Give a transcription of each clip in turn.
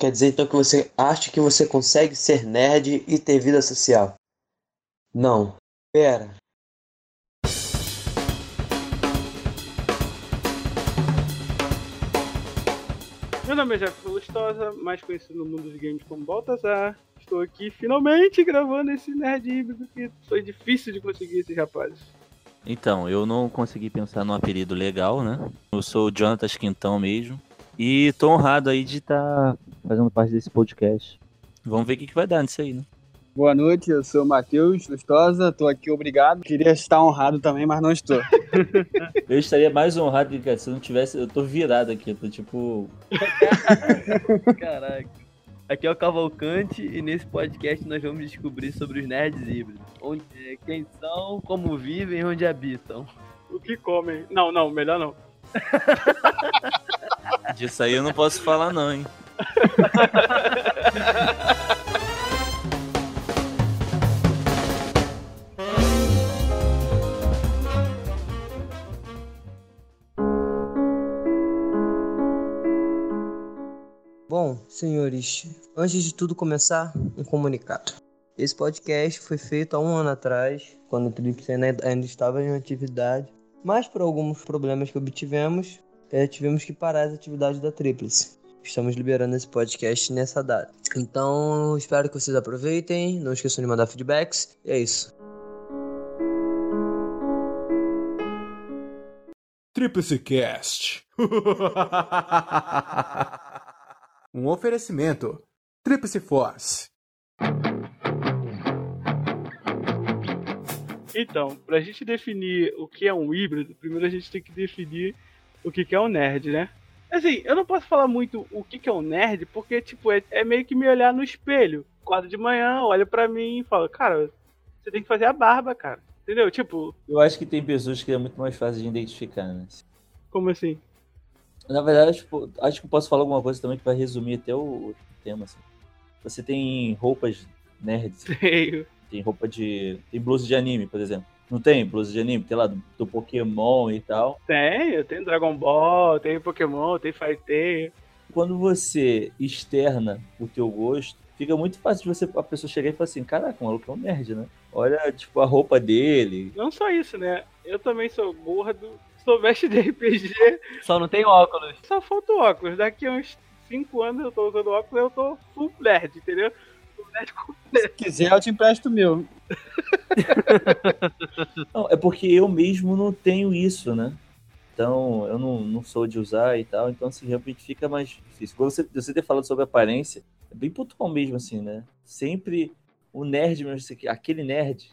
Quer dizer então que você acha que você consegue ser nerd e ter vida social? Não. Pera. Meu nome é Jefferson Lustosa, mais conhecido no mundo dos games como Baltazar. Estou aqui finalmente gravando esse nerd híbrido que foi difícil de conseguir esses rapazes. Então, eu não consegui pensar num apelido legal, né? Eu sou o Jonathan Quintão mesmo. E tô honrado aí de estar tá fazendo parte desse podcast. Vamos ver o que, que vai dar nisso aí, né? Boa noite, eu sou o Matheus Lustosa, tô aqui, obrigado. Queria estar honrado também, mas não estou. eu estaria mais honrado que se eu não tivesse. Eu tô virado aqui, eu tô tipo. Caraca. Aqui é o Cavalcante e nesse podcast nós vamos descobrir sobre os nerds híbridos. Onde, quem são, como vivem e onde habitam. O que comem. Não, não, melhor não. Disso aí eu não posso falar não, hein. Bom, senhores, antes de tudo começar, um comunicado. Esse podcast foi feito há um ano atrás, quando o Trips ainda estava em atividade, mas por alguns problemas que obtivemos, é, tivemos que parar as atividades da Tríplice. Estamos liberando esse podcast nessa data. Então, espero que vocês aproveitem. Não esqueçam de mandar feedbacks. E é isso. Tríplice Cast. um oferecimento. Tríplice Force. Então, para a gente definir o que é um híbrido, primeiro a gente tem que definir o que, que é um nerd, né? Assim, eu não posso falar muito o que, que é um nerd, porque, tipo, é, é meio que me olhar no espelho. Quadro de manhã, olha para mim e fala, cara, você tem que fazer a barba, cara. Entendeu? Tipo. Eu acho que tem pessoas que é muito mais fácil de identificar, né? Como assim? Na verdade, tipo, acho que eu posso falar alguma coisa também que vai resumir até o, o tema, assim. Você tem roupas nerds. Tenho. Tem roupa de. Tem blusa de anime, por exemplo. Não tem blusa de anime? Tem lá do, do Pokémon e tal. Tem, eu tenho Dragon Ball, tem Pokémon, tem Fighter. Quando você externa o teu gosto, fica muito fácil de você a pessoa chegar e falar assim, caraca, o maluco é um nerd, né? Olha, tipo, a roupa dele. Não só isso, né? Eu também sou gordo, sou mestre de RPG. Só não tem óculos. Só falta o óculos. Daqui a uns 5 anos eu tô usando óculos, eu tô full nerd, entendeu? Se quiser, eu te empresto o meu. não, é porque eu mesmo não tenho isso, né? Então, eu não, não sou de usar e tal, então assim, realmente fica mais difícil. Quando você, você ter falado sobre aparência, é bem pontual mesmo, assim, né? Sempre o nerd mesmo, aquele nerd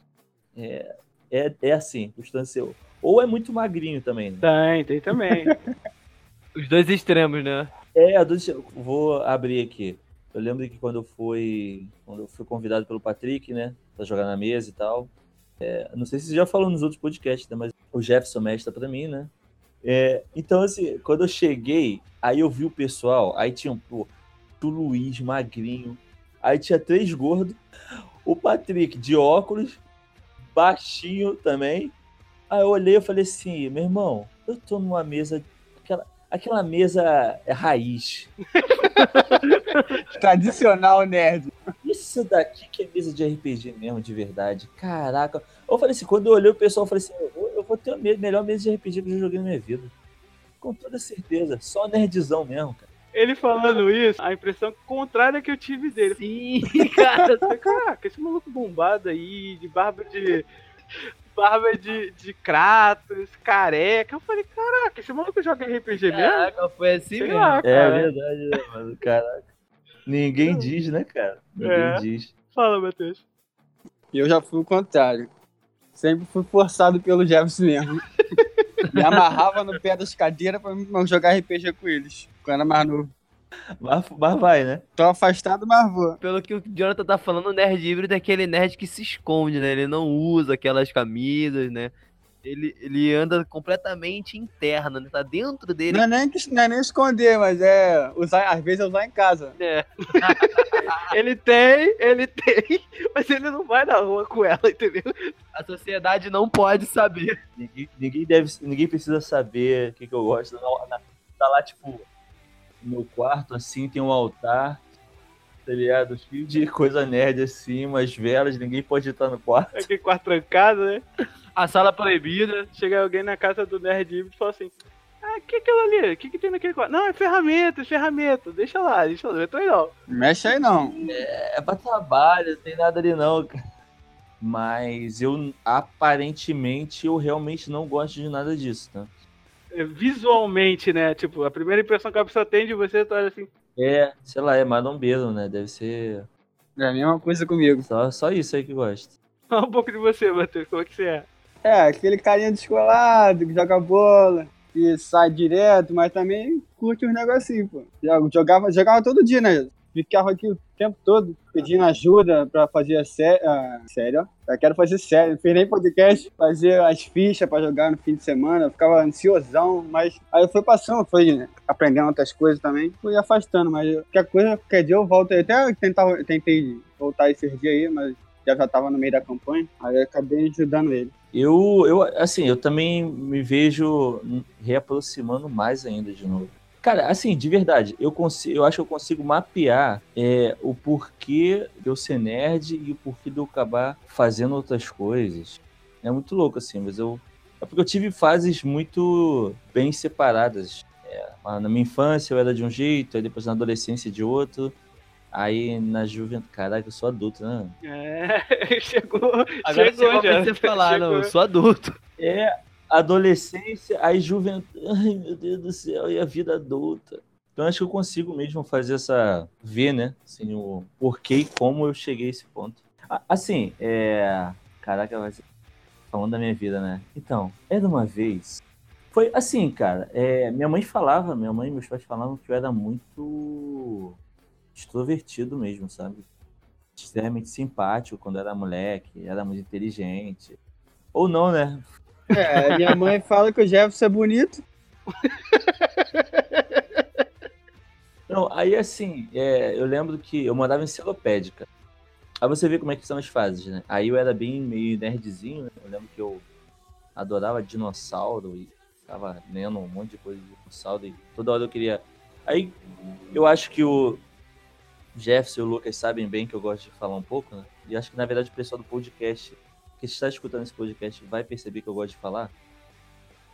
é, é, é assim, ser. Ou é muito magrinho também, né? Tem, tem também. Os dois extremos, né? É, vou abrir aqui. Eu lembro que quando eu fui, quando eu fui convidado pelo Patrick, né, para jogar na mesa e tal, é, não sei se você já falou nos outros podcasts, né, mas o Jefferson mestra para mim, né? É, então, assim, quando eu cheguei, aí eu vi o pessoal, aí tinha pô, o Luiz, magrinho, aí tinha três gordos, o Patrick de óculos, baixinho também. Aí eu olhei e falei assim, meu irmão, eu tô numa mesa, aquela, aquela mesa é raiz. Tradicional nerd. Isso daqui que é mesa de RPG mesmo, de verdade. Caraca. Eu falei assim, quando eu olhei o pessoal, eu falei assim, eu vou, eu vou ter a melhor mesa de RPG que eu já joguei na minha vida. Com toda certeza. Só nerdzão mesmo, cara. Ele falando isso, a impressão contrária que eu tive dele. Sim, cara. Caraca, esse maluco bombado aí, de barba de barba de, de Kratos, careca. Eu falei, caraca, esse maluco joga RPG caraca, mesmo? foi assim Sei mesmo. Lá, é verdade, né, mano? Caraca. Ninguém diz, né, cara? Ninguém é. diz. Fala, Matheus. Eu já fui o contrário. Sempre fui forçado pelo Jefferson mesmo. Me amarrava no pé das cadeiras pra jogar RPG com eles, quando era mais novo. Mas, mas vai, né? Tô afastado, mas vou. Pelo que o Jonathan tá falando, o nerd híbrido é aquele nerd que se esconde, né? Ele não usa aquelas camisas, né? Ele, ele anda completamente interno, né? Tá dentro dele. Não é nem, não é nem esconder, mas é usar, às vezes é usar em casa. É. ele tem, ele tem, mas ele não vai na rua com ela, entendeu? A sociedade não pode saber. Ninguém, ninguém, deve, ninguém precisa saber o que, que eu gosto. Tá lá, tipo, meu quarto, assim, tem um altar, tá ligado? Cheio de coisa nerd assim, umas velas, ninguém pode entrar no quarto. Aquele quarto trancado, né? A sala proibida. Chega alguém na casa do Nerd Híbrido e fala assim: Ah, o que é aquilo ali? O que, que tem naquele quarto? Não, é ferramenta, é ferramenta. Deixa lá, deixa lá, não aí não. Mexe aí não. É pra trabalho, não tem nada ali não, cara. Mas eu, aparentemente, eu realmente não gosto de nada disso, tá? É, Visualmente, né? Tipo, a primeira impressão que a pessoa tem de você, tu olha assim. É, sei lá, é marombeiro, né? Deve ser É a mesma coisa comigo. só, só isso aí que gosta. Fala um pouco de você, Matheus. Como é que você é? É, aquele carinha descolado, que joga bola, que sai direto, mas também curte uns negocinhos, pô. Joga- Jogava, jogava todo dia, né? Ficava aqui o tempo todo pedindo ajuda pra fazer a sé a série, ó. Eu quero fazer série, não fiz nem podcast, fazer as fichas pra jogar no fim de semana. Eu ficava ansiosão, mas aí foi passando, foi né, aprendendo outras coisas também. Fui afastando, mas qualquer coisa, qualquer dia eu volto aí. Até tentava, tentei voltar esses dias aí, mas já já tava no meio da campanha. Aí eu acabei ajudando ele. Eu, eu, assim, eu também me vejo reaproximando mais ainda de novo. Cara, assim, de verdade, eu, consigo, eu acho que eu consigo mapear é, o porquê de eu ser nerd e o porquê de eu acabar fazendo outras coisas. É muito louco, assim, mas eu. É porque eu tive fases muito bem separadas. É, na minha infância eu era de um jeito, aí depois na adolescência de outro. Aí na juventude. Caraca, eu sou adulto, né? É, chegou. Agora chegou, chegou já. você falar, não, Chegou. eu sou adulto. É adolescência, aí juventude. Ai, meu Deus do céu, e a vida adulta. Então acho que eu consigo mesmo fazer essa. ver, né? Assim, o porquê e como eu cheguei a esse ponto. Assim, é. Caraca, vai ser- falando da minha vida, né? Então, era uma vez. Foi assim, cara. é, minha mãe falava, minha mãe e meus pais falavam que eu era muito extrovertido mesmo, sabe? Extremamente simpático quando era moleque, era muito inteligente. Ou não, né? É, minha mãe fala que o Jefferson é bonito. Não, aí assim, é, eu lembro que eu morava em Celopédica. Aí você vê como é que são as fases, né? Aí eu era bem meio nerdzinho, né? Eu lembro que eu adorava dinossauro e ficava lendo um monte de coisa de dinossauro e toda hora eu queria. Aí eu acho que o Jefferson e o Lucas sabem bem que eu gosto de falar um pouco, né? E acho que na verdade o pessoal do podcast, que está escutando esse podcast, vai perceber que eu gosto de falar.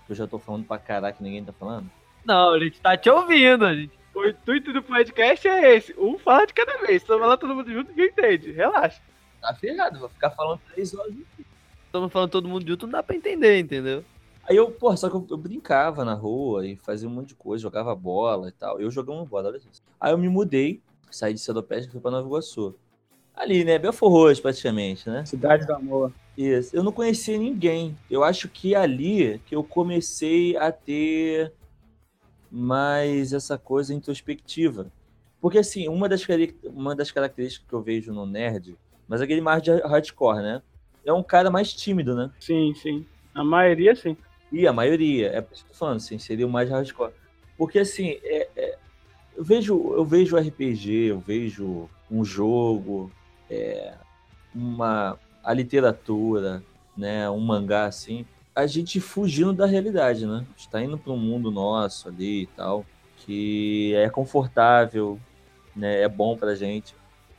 Que eu já tô falando pra caraca e ninguém tá falando. Não, a gente tá te ouvindo, a gente. O intuito do podcast é esse. Um fala de cada vez. Se eu falar todo mundo junto, ninguém entende. Relaxa. Tá ferrado, vou ficar falando três horas Estamos falando todo mundo junto, não dá pra entender, entendeu? Aí eu, pô, só que eu, eu brincava na rua e fazia um monte de coisa, jogava bola e tal. Eu jogava uma bola, olha isso. Aí eu me mudei, saí de Celopédica e fui pra Nova Iguaçu. Ali, né? Belfor Roxo, praticamente, né? Cidade do Amor. Isso. Eu não conhecia ninguém. Eu acho que ali que eu comecei a ter mais essa coisa introspectiva. Porque, assim, uma das, uma das características que eu vejo no nerd, mas aquele mais de hardcore, né? É um cara mais tímido, né? Sim, sim. A maioria, sim. E a maioria, é por isso que eu tô falando, assim, seria o mais hardcore. Porque assim, é, é- eu vejo eu vejo RPG, eu vejo um jogo, é, uma a literatura, né, um mangá assim, a gente fugindo da realidade, né? Está indo para um mundo nosso ali e tal, que é confortável, né, é bom pra gente.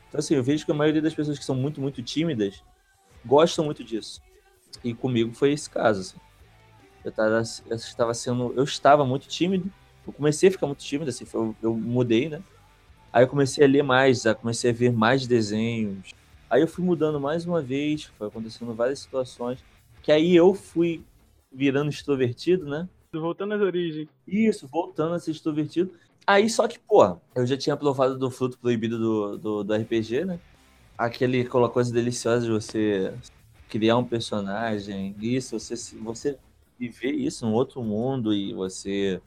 Então assim, eu vejo que a maioria das pessoas que são muito muito tímidas gostam muito disso. E comigo foi esse caso, assim. Eu estava, eu estava sendo, eu estava muito tímido. Eu comecei a ficar muito tímido, assim, foi- eu, mudei, né? Aí eu comecei a ler mais, comecei a ver mais desenhos. Aí eu fui mudando mais uma vez, foi acontecendo várias situações, que aí eu fui virando extrovertido, né? Voltando às origens. Isso, voltando a ser extrovertido. Aí só que, pô, eu já tinha provado do fruto proibido do, do, do RPG, né? Aquele, aquela coisa deliciosa de você criar um personagem, isso, você, você viver isso num outro mundo e você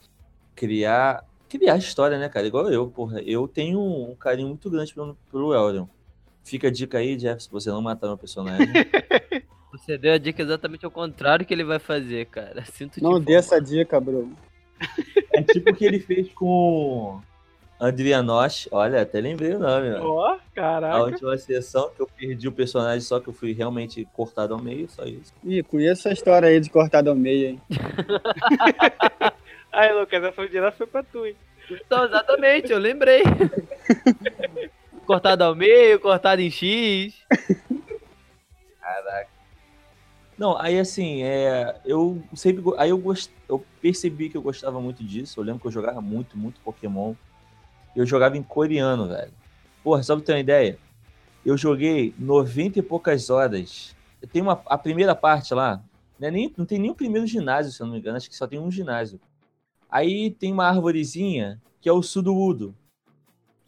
criar criar história, né, cara? Igual eu, porra. Eu tenho um carinho muito grande pelo, pelo Elden. Fica a dica aí, Jeff, se você não matar meu personagem. Você deu a dica exatamente ao contrário que ele vai fazer, cara. Sinto Não dê essa dica, Bruno. é tipo o que ele fez com Adrianoche. Olha, até lembrei o nome, ó. Ó, A caraca. última sessão que eu perdi o personagem, só que eu fui realmente cortado ao meio, só isso. Ih, conheço a história aí de cortado ao meio, hein? Aí, Lucas, essa foi direto foi pra tu, hein? Então, exatamente, eu lembrei. Cortado ao meio, cortado em X. Não, aí assim, é, eu sempre. Aí eu, gost, eu percebi que eu gostava muito disso. Eu lembro que eu jogava muito, muito Pokémon. Eu jogava em coreano, velho. Porra, só pra ter uma ideia, eu joguei 90 e poucas horas. Tem uma, a primeira parte lá, não, é nem, não tem nem o primeiro ginásio, se eu não me engano, acho que só tem um ginásio. Aí tem uma árvorezinha que é o Sudowood,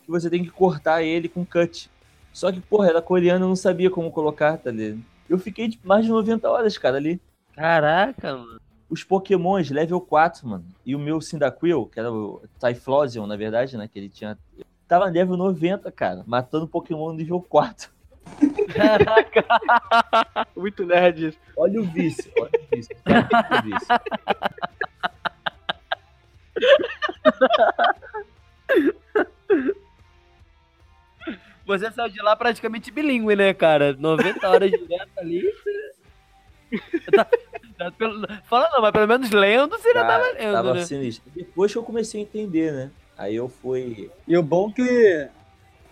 que você tem que cortar ele com cut. Só que, porra, era coreano, eu não sabia como colocar, tá ligado? Eu fiquei tipo, mais de 90 horas, cara, ali. Caraca, mano. Os Pokémons level 4, mano. E o meu Cyndaquil, que era o Typhlosion, na verdade, né? Que ele tinha. Tava level 90, cara. Matando Pokémon nível 4. Caraca. Muito nerd isso. Olha o vício, olha o vício. Olha o vício. Você saiu de lá praticamente bilíngue, né, cara? 90 horas direto ali. Tá- tá pelo- Fala não, mas pelo menos lendo você já tava lendo, tava né? sinistro. Depois que eu comecei a entender, né? Aí eu fui. E o bom que.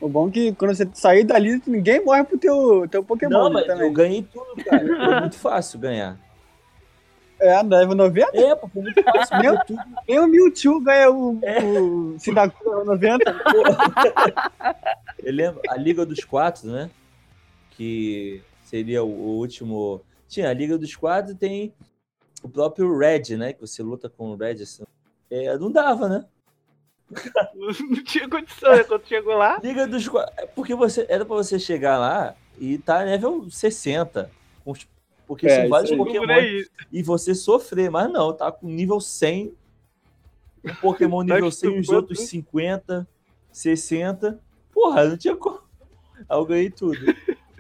O bom que quando você sair dali, ninguém morre pro teu, teu Pokémon Não, né, mas também. eu ganhei tudo, cara. Foi muito fácil ganhar. É, level 90, É, pô, foi muito fácil. Tudo. nem o Mewtwo ganha o, É. o Sindacuil level 90. Eu lembro, a Liga dos Quatro, né? Que seria o, o último. Tinha a Liga dos Quatro e tem o próprio Red, né? Que você luta com o Red assim. É, não dava, né? Não, tinha condição, né? Quando chegou lá. Liga dos Quatro. é Porque você, era pra você chegar lá e tá level 60. com os- Porque É, são vários isso aí. Pokémon. E você sofrer, mas não, tá com nível 100. Um Pokémon Tá nível 100 e os outros 50, 60. Porra, não tinha como. Aí eu ganhei tudo.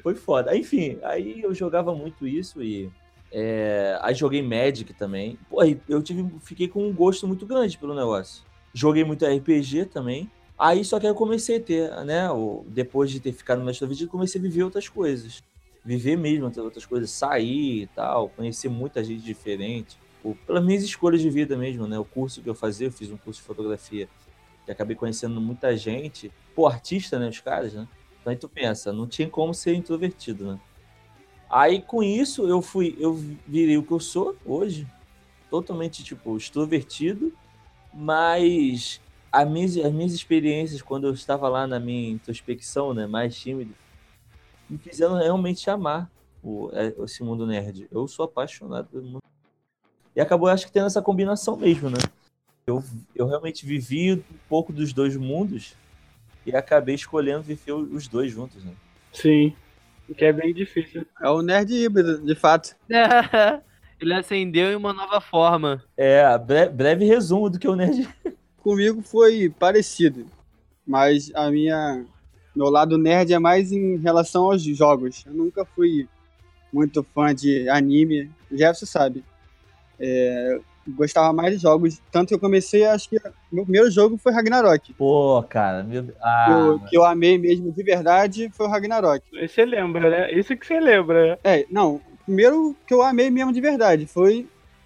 Foi foda. Enfim, aí eu jogava muito isso e. é, aí joguei Magic também. Pô, aí eu tive, fiquei com um gosto muito grande pelo negócio. Joguei muito RPG também. Aí só que aí eu comecei a ter, né? o- depois de ter ficado no Mestre da Vida, eu comecei a viver outras coisas. Viver mesmo outras coisas, sair e tal, conhecer muita gente diferente. Pô, pelas minhas escolhas de vida mesmo, né? O curso que eu fazia, eu fiz um curso de fotografia e acabei conhecendo muita gente. Pô, artista, né? Os caras, né? Então aí tu pensa, não tinha como ser introvertido, né? Aí com isso eu fui, eu virei o que eu sou hoje, totalmente tipo extrovertido, mas as minhas, as minhas experiências quando eu estava lá na minha introspecção, né, mais tímido, me fizeram realmente amar o, é, esse mundo nerd. Eu sou apaixonado pelo mundo. E acabou, acho que tendo essa combinação mesmo, né? Eu, eu realmente vivi um pouco dos dois mundos e acabei escolhendo viver os dois juntos, né? Sim. O que é bem difícil. É o nerd híbrido, de fato. Ele acendeu em uma nova forma. É, bre- breve resumo do que o nerd Comigo foi parecido. Mas a minha. Meu lado nerd é mais em relação aos jogos. Eu nunca fui muito fã de anime. O Jefferson sabe. É, eu gostava mais de jogos. Tanto que eu comecei, acho que meu primeiro jogo foi Ragnarok. Pô, cara, meu... ah, Eu- que eu amei mesmo de verdade foi o Ragnarok. Aí você lembra, né? Isso que você lembra, né? É, não. O primeiro que eu amei mesmo de verdade foi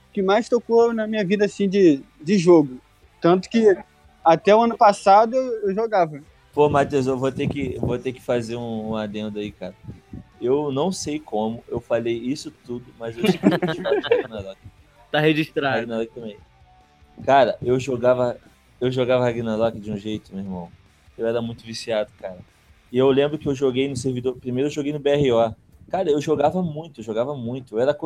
o que mais tocou na minha vida assim de, de jogo. Tanto que até o ano passado eu eu jogava. Pô, Matheus, eu vou ter que, vou ter que fazer um, um adendo aí, cara. Eu não sei como, eu falei isso tudo, mas eu. Tá registrado. Ragnarok também. Cara, eu jogava, eu jogava Ragnarok de um jeito, meu irmão. Eu era muito viciado, cara. E eu lembro que eu joguei no servidor, primeiro eu joguei no BRO. Cara, eu jogava muito, eu jogava muito. Eu era,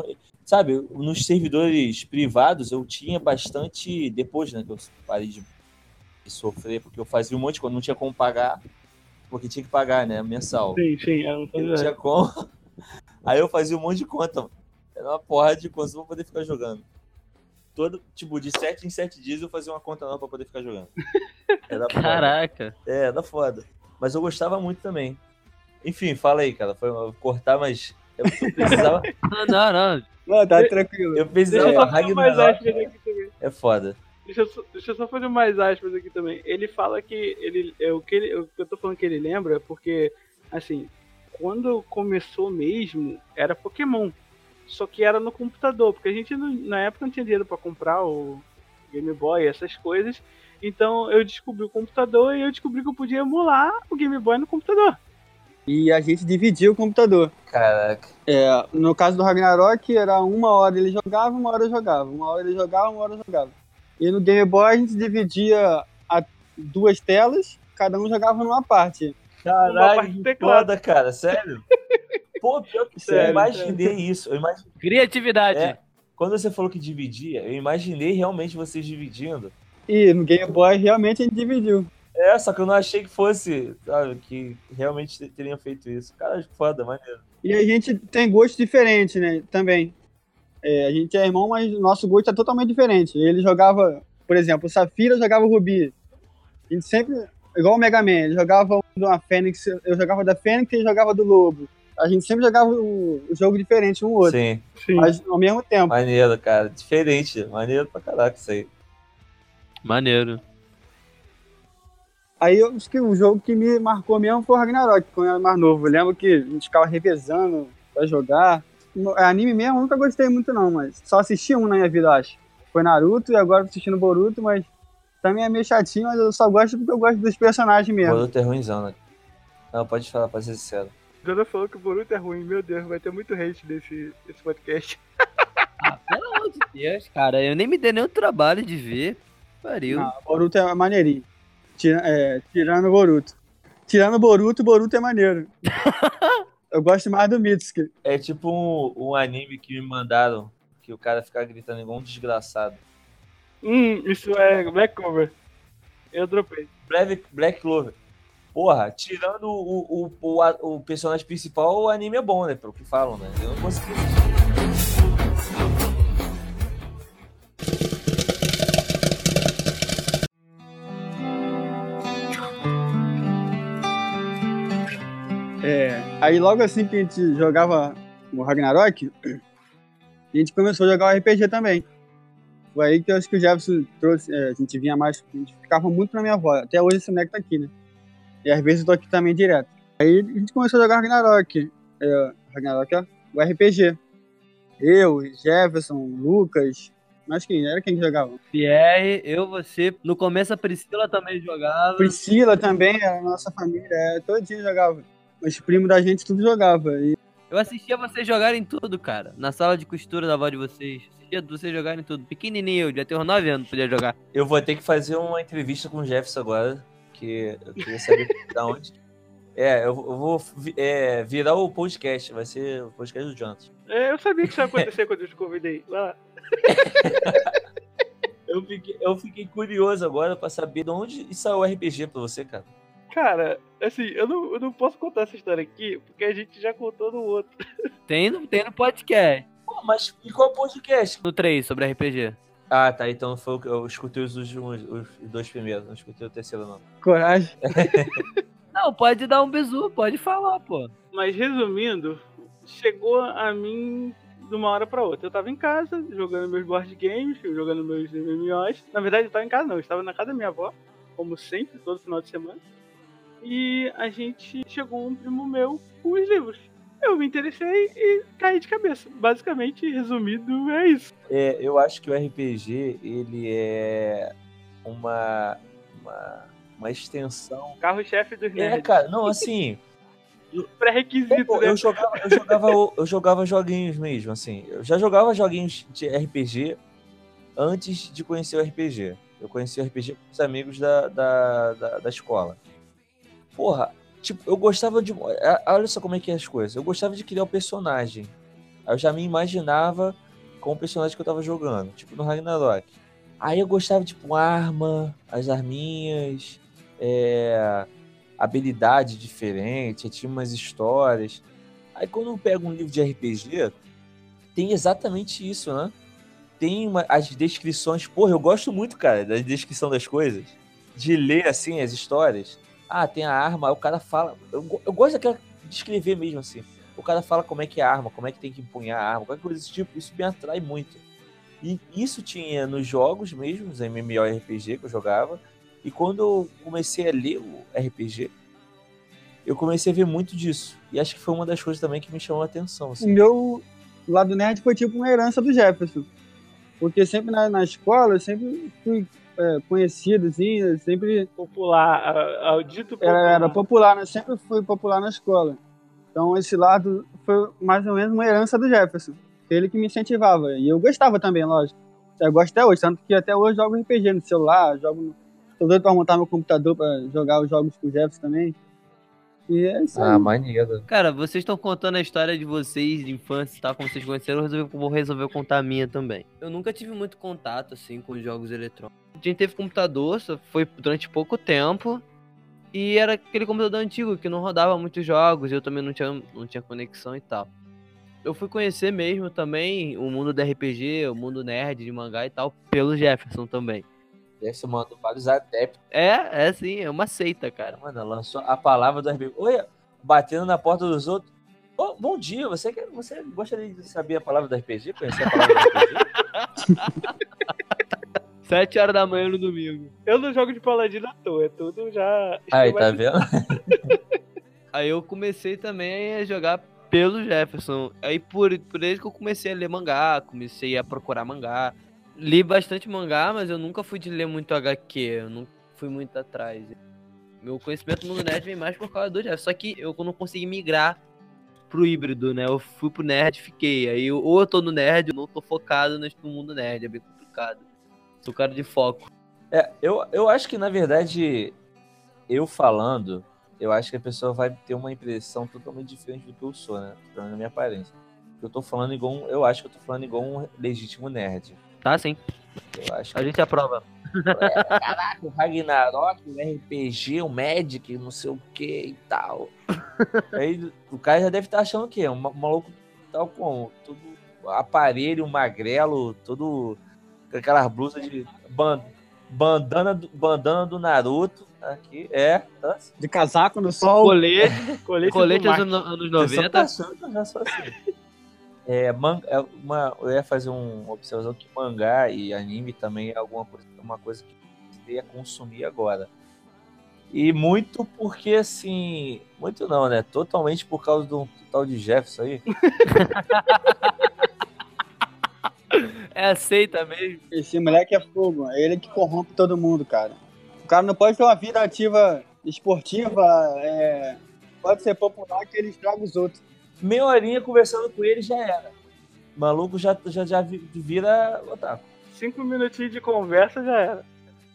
sabe, nos servidores privados eu tinha bastante, depois, né, que eu parei de de sofrer, porque eu fazia um monte de coisa, não tinha como pagar, porque tinha que pagar, né, mensal. Sim, sim. É um Eu não tinha como. Aí eu fazia um monte de conta. mano. Era uma porra de conta pra poder ficar jogando. Todo, tipo, de 7 em 7 dias eu fazia uma conta nova pra poder ficar jogando. Era foda. Caraca. É, era foda. Mas eu gostava muito também. Enfim, fala aí, cara. Foi uma- cortar, mas eu precisava. Não, não, não. Não, tá tranquilo. Eu Deixa precisava. eu mais Ragnarok é foda. Deixa eu, só, deixa eu só fazer mais aspas aqui também. Ele fala que ele é o que ele, o que eu tô falando que ele lembra, porque assim, quando começou mesmo, era Pokémon. Só que era no computador, porque a gente não- na época não tinha dinheiro pra comprar o Game Boy, essas coisas. Então eu descobri o computador e eu descobri que eu podia emular o Game Boy no computador. E a gente dividia o computador. Caraca. É, no caso do Ragnarok, era uma hora ele jogava, uma hora eu jogava. Uma hora ele jogava, uma hora eu jogava. E no Game Boy a gente dividia a duas telas, cada um jogava numa parte. Uma Caralho, parte que foda, cara. Sério? Pô, pior que Sério, eu imaginei isso. Eu Criatividade. É. Quando você falou que dividia, eu imaginei realmente vocês dividindo. E no Game Boy realmente a gente dividiu. É, só que eu não achei que fosse, sabe, que realmente te- teriam feito isso. Cara, foda, maneiro. E a gente tem gosto diferente, né? Também. É, a gente é irmão, mas o nosso gosto é totalmente diferente. Ele jogava, por exemplo, o Safira jogava o Rubi. A gente sempre, igual o Mega Man, ele jogava um uma Fênix, eu jogava da Fênix e ele jogava do Lobo. A gente sempre jogava o, o jogo diferente um do outro, Sim, Sim. mas ao mesmo tempo. maneiro, cara. Diferente. Maneiro pra caraca isso aí. Maneiro. Aí eu acho que o jogo que me marcou mesmo foi o Ragnarok, quando eu era mais novo. Eu lembro que a gente ficava revezando pra jogar. No- Anime mesmo eu nunca gostei muito não, mas só assisti um na minha vida, eu acho. Foi Naruto e agora tô assistindo Boruto, mas também é meio chatinho, mas eu só gosto porque eu gosto dos personagens mesmo. Boruto é ruimzão, né? Não, pode falar, pode ser sincero. Dona falou que o Boruto é ruim, meu Deus, vai ter muito hate desse, desse podcast. Ah, pelo amor de Deus, cara. Eu nem me dei nem o trabalho de ver. Pariu. Não, Boruto é maneirinho. Tira- é, tirando o Boruto. Tirando o Boruto, o Boruto é maneiro. eu gosto mais do Mitsuki. É tipo um, um anime que me mandaram, que o cara fica gritando igual um desgraçado. Hum, isso é Black Cover. Eu dropei. Black, Black Clover. Porra, tirando o, o, o, a- o personagem principal, o anime é bom, né? Pelo que falam, né? Eu não consegui. Aí logo assim que a gente jogava o Ragnarok, a gente começou a jogar o RPG também. Foi aí que eu acho que o Jefferson trouxe, é, a gente vinha mais, a gente ficava muito na minha avó. Até hoje esse moleque tá aqui, né? E às vezes eu tô aqui também direto. Aí a gente começou a jogar Ragnarok. É, Ragnarok, ó, o RPG. Eu, Jefferson, Lucas. Mas quem? Era quem que jogava? Pierre, eu, você. No começo a Priscila também jogava. Priscila também, a nossa família, é, todo dia jogava. Os primos da gente tudo jogava. E Eu assistia vocês jogarem tudo, cara. Na sala de costura da avó de vocês. Assistia vocês jogarem tudo. Pequenininho, eu ter uns 9 anos, podia jogar. Eu vou ter que fazer uma entrevista com o Jefferson agora, que eu queria saber da onde. É, eu, vou é, virar o podcast, vai ser o podcast do Jonathan. É, eu sabia que isso ia acontecer quando eu te convidei. Vai lá. Eu fiquei, eu fiquei curioso agora pra saber de onde saiu o RPG pra você, cara. Cara, assim, eu não, eu não posso contar essa história aqui, porque a gente já contou no outro. Tem no, tem no podcast. Pô, mas e qual podcast? No 3, sobre RPG. Ah, tá, então foi o que eu escutei os, últimos, os dois primeiros, não escutei o terceiro não. coragem. Não, pode dar um bisu, pode falar, pô. Mas resumindo, chegou a mim de uma hora pra outra. Eu tava em casa, jogando meus board games, jogando meus MMOs. Na verdade, eu tava em casa não, eu estava na casa da minha avó, como sempre, todo final de semana. E a gente chegou um primo meu com os livros. Eu me interessei e caí de cabeça. Basicamente, resumido, é isso. É, eu acho que o RPG, ele é uma, uma, uma extensão. Carro-chefe dos É, nerds. cara, não, assim, Pré-requisito, Pô, né? eu jogava, eu jogava, eu jogava joguinhos mesmo, assim. Eu já jogava joguinhos de RPG antes de conhecer o RPG. Eu conheci o RPG com os amigos da, da, da, da escola. Porra, tipo, eu gostava de. é, Olha só como é que é as coisas. Eu gostava de criar o personagem. Aí Eu já me imaginava com o personagem que eu tava jogando, tipo no Ragnarok. Aí eu gostava, tipo, arma, as arminhas, é, habilidade diferente, tinha umas histórias. Aí quando eu pego um livro de RPG, tem exatamente isso, né? Tem uma- as descrições. Porra, eu gosto muito, cara, da descrição das coisas. De ler, assim, as histórias. Ah, tem a arma, aí o cara fala. Eu, eu gosto daquela. de escrever mesmo, assim. O cara fala como é que é a arma, como é que tem que empunhar a arma, qualquer coisa desse tipo. Isso me atrai muito. E isso tinha nos jogos mesmo, os MMORPG que eu jogava. E quando eu comecei a ler o RPG, eu comecei a ver muito disso. E acho que foi uma das coisas também que me chamou a atenção. O Assim. meu lado nerd foi tipo uma herança do Jefferson. Porque sempre na, na escola eu sempre fui é, conhecido, assim, eu sempre Popular, a- ao dito popular. era, era popular, né? Sempre fui popular na escola. Então esse lado foi mais ou menos uma herança do Jefferson. Ele que me incentivava. E eu gostava também, lógico. Eu gosto até hoje, tanto que até hoje jogo RPG no celular, jogo no... Tô doido pra montar meu computador pra jogar os jogos com o Jefferson também. E é isso aí. Ah, maneiro. Cara, vocês estão contando a história de vocês, de infância e tal, como vocês conheceram, eu resolvi, vou resolver contar a minha também. Eu nunca tive muito contato, assim, com jogos eletrônicos. A gente teve computador, só foi durante pouco tempo. E era aquele computador antigo que não rodava muitos jogos, e eu também não tinha, não tinha conexão e tal. Eu fui conhecer mesmo também o mundo do RPG, o mundo nerd de mangá e tal, pelo Jefferson também. Jefferson mandou vários adeptos. É, é sim, é uma seita, cara. Mano, lançou a palavra do RPG. Oi, batendo na porta dos outros. Ô, bom dia, você, quer, você gostaria de saber a palavra do RPG? Conhecer a palavra do RPG? Sete horas da manhã no domingo. Eu não jogo de paladino à toa, é tudo já. Aí, tá vendo? Aí eu comecei também a jogar pelo Jefferson. Aí por, por ele que eu comecei a ler mangá, comecei a procurar mangá. Li bastante mangá, mas eu nunca fui de ler muito HQ, eu não fui muito atrás. Meu conhecimento no nerd vem mais por causa do Jefferson. Só que eu não consegui migrar pro híbrido, né? Eu fui pro nerd fiquei. Aí ou eu tô no nerd, ou não tô focado nesse mundo nerd, é bem complicado. Sou cara de foco. É, eu, eu acho que, na verdade, eu falando, eu acho que a pessoa vai ter uma impressão totalmente diferente do que eu sou, né? Pelo menos na minha aparência. Eu tô falando igual um, Eu acho que eu tô falando igual um legítimo nerd. Tá, sim. Eu acho A que gente aprova. Caraca, o Ragnarok, o RPG, o Magic, não sei o que e tal. Aí o cara já deve estar achando o quê? Um ma- maluco tal como? Todo aparelho, magrelo, todo com aquelas blusas de ban- bandana, do, bandana do Naruto. Aqui, é. Tá? De casaco no sol. Colete, Colete, colete do dos anos anos Vocês estão 90. achando que eu já sou assim. É, man- é uma, eu ia fazer uma observação que mangá e anime também é alguma coisa, uma coisa que eu ia consumir agora. E muito porque, assim, muito não, né? Totalmente por causa do tal de Jefferson aí. É aceita mesmo. Esse moleque é fogo. É ele que corrompe todo mundo, cara. O cara não pode ter uma vida ativa esportiva, é, pode ser popular que ele estraga os outros. Meia horinha conversando com ele já era. O maluco já, já, já vi- vira otaku. Cinco minutinhos de conversa já era.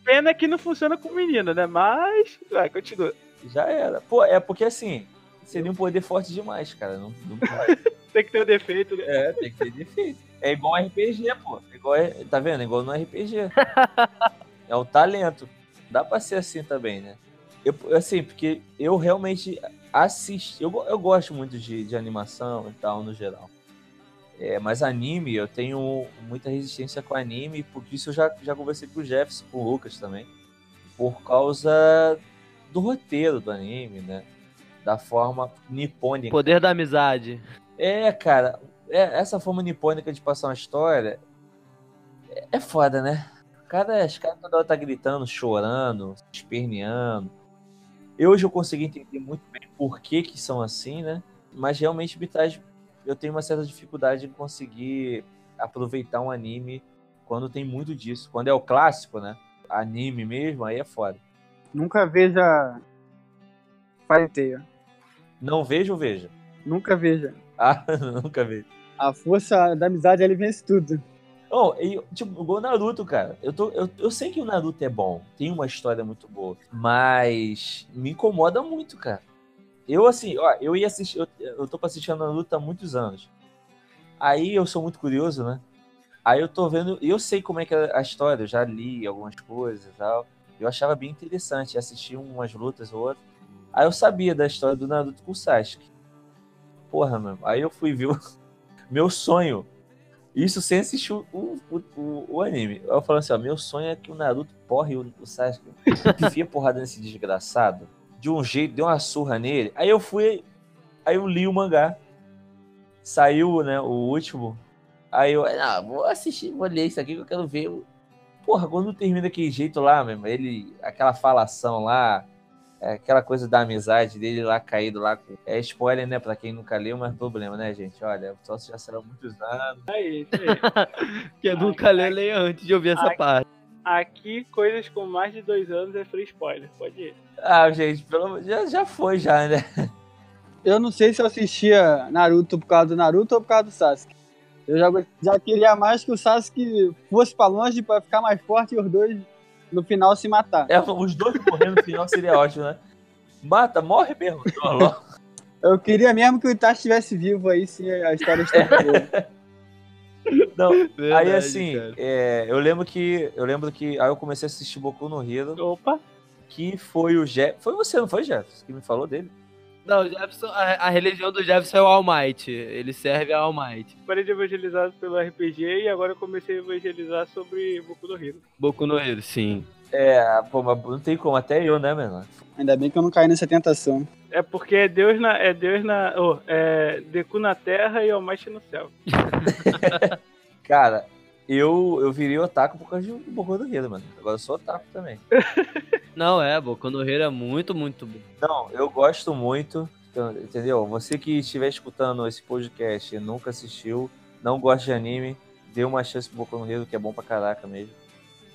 Pena que não funciona com menina, né? Mas. Vai, continua. Já era. Pô, é porque assim, seria um poder forte demais, cara. Não, não Tem que ter o defeito, né? É, tem que ter defeito. É igual RPG, pô. É igual, tá vendo? É igual no RPG. é o talento. Dá pra ser assim também, né? Eu, assim, porque eu realmente assisti. Eu, eu gosto muito de, de animação e tal, no geral. É, mas anime, eu tenho muita resistência com anime, porque isso eu já, já conversei com o Jefferson, com o Lucas também. Por causa do roteiro do anime, né? Da forma nipônica. Poder da amizade. É, cara, é- essa forma nipônica de passar uma história é, é foda, né? Cara, os caras toda hora tá gritando, chorando, esperneando. Eu hoje eu consegui entender muito bem por que são assim, né? Mas realmente me traz, eu tenho uma certa dificuldade em conseguir aproveitar um anime quando tem muito disso. Quando é o clássico, né? Anime mesmo, aí é foda. Nunca veja Fighter. Não vejo, veja. Nunca veja. Ah, nunca vejo. A força da amizade ele vence tudo. Oh, e, tipo, igual o Naruto, cara. Eu, tô, eu, eu sei que o Naruto é bom, tem uma história muito boa, mas me incomoda muito, cara. Eu, assim, ó, eu ia assistir, eu, eu tô pra assistir o Naruto há muitos anos. Aí eu sou muito curioso, né? Aí eu tô vendo, eu sei como é que é a história, eu já li algumas coisas e tal. Eu achava bem interessante assistir umas lutas ou outras. Aí eu sabia da história do Naruto com o Sasuke. Porra, meu. Aí eu fui ver o meu sonho isso sem assistir o, o, o, o anime. Eu falo assim, ó, meu sonho é que o Naruto porre o, o Sasuke. Enfia porrada nesse desgraçado. De um jeito, deu uma surra nele. Aí eu fui, aí eu li o mangá. Saiu, né, o último. Aí eu, ah, vou assistir, vou ler isso aqui que eu quero ver. Porra, quando termina daquele jeito lá, mesmo, ele, aquela falação lá, é, aquela coisa da amizade dele lá caído lá. É spoiler, né, pra quem nunca leu, mas problema, né, gente? Olha, só já serão muitos anos. Aí, isso aí. Que eu nunca lê, leia antes de ouvir essa Ai. parte. aqui coisas com mais de dois anos é free spoiler. Pode ir. Ah, gente, pelo amor- já, já foi já, né? Eu não sei se eu assistia Naruto por causa do Naruto ou por causa do Sasuke. Eu já, já queria mais que o Sasuke fosse pra longe pra ficar mais forte e os dois no final se matar. É, os dois morrendo no final seria ótimo, né? Mata, morre mesmo. Eu queria mesmo que o Itachi estivesse vivo aí, se a história estivesse boa. Não, aí Verdade, assim, cara. é, eu lembro que. Eu lembro que. Aí eu comecei a assistir Boku no Hero, Opa, que foi o Jeff. Foi você, não foi, Jeff? Que me falou dele? Não, o Jefferson, a, a religião do Jefferson é o All Might. Ele serve ao All Might. parei de evangelizar pelo RPG e agora eu comecei a evangelizar sobre Boku no Hero. Boku no Hero, sim. É, pô, mas não tem como, até eu, né, mano? Ainda bem que eu não caí nessa tentação. É porque é Deus na. É Deus na. Oh, é Deku na terra e Almighty no céu. Cara, eu, eu virei otaku por causa do Boku no Hero, mano. Agora eu sou otaku também. Não, é, Boku no Hero é muito, muito bom. Não, eu gosto muito, então, entendeu? Você que estiver escutando esse podcast e nunca assistiu, não gosta de anime, dê uma chance pro Boku no Hero, que é bom pra caraca mesmo.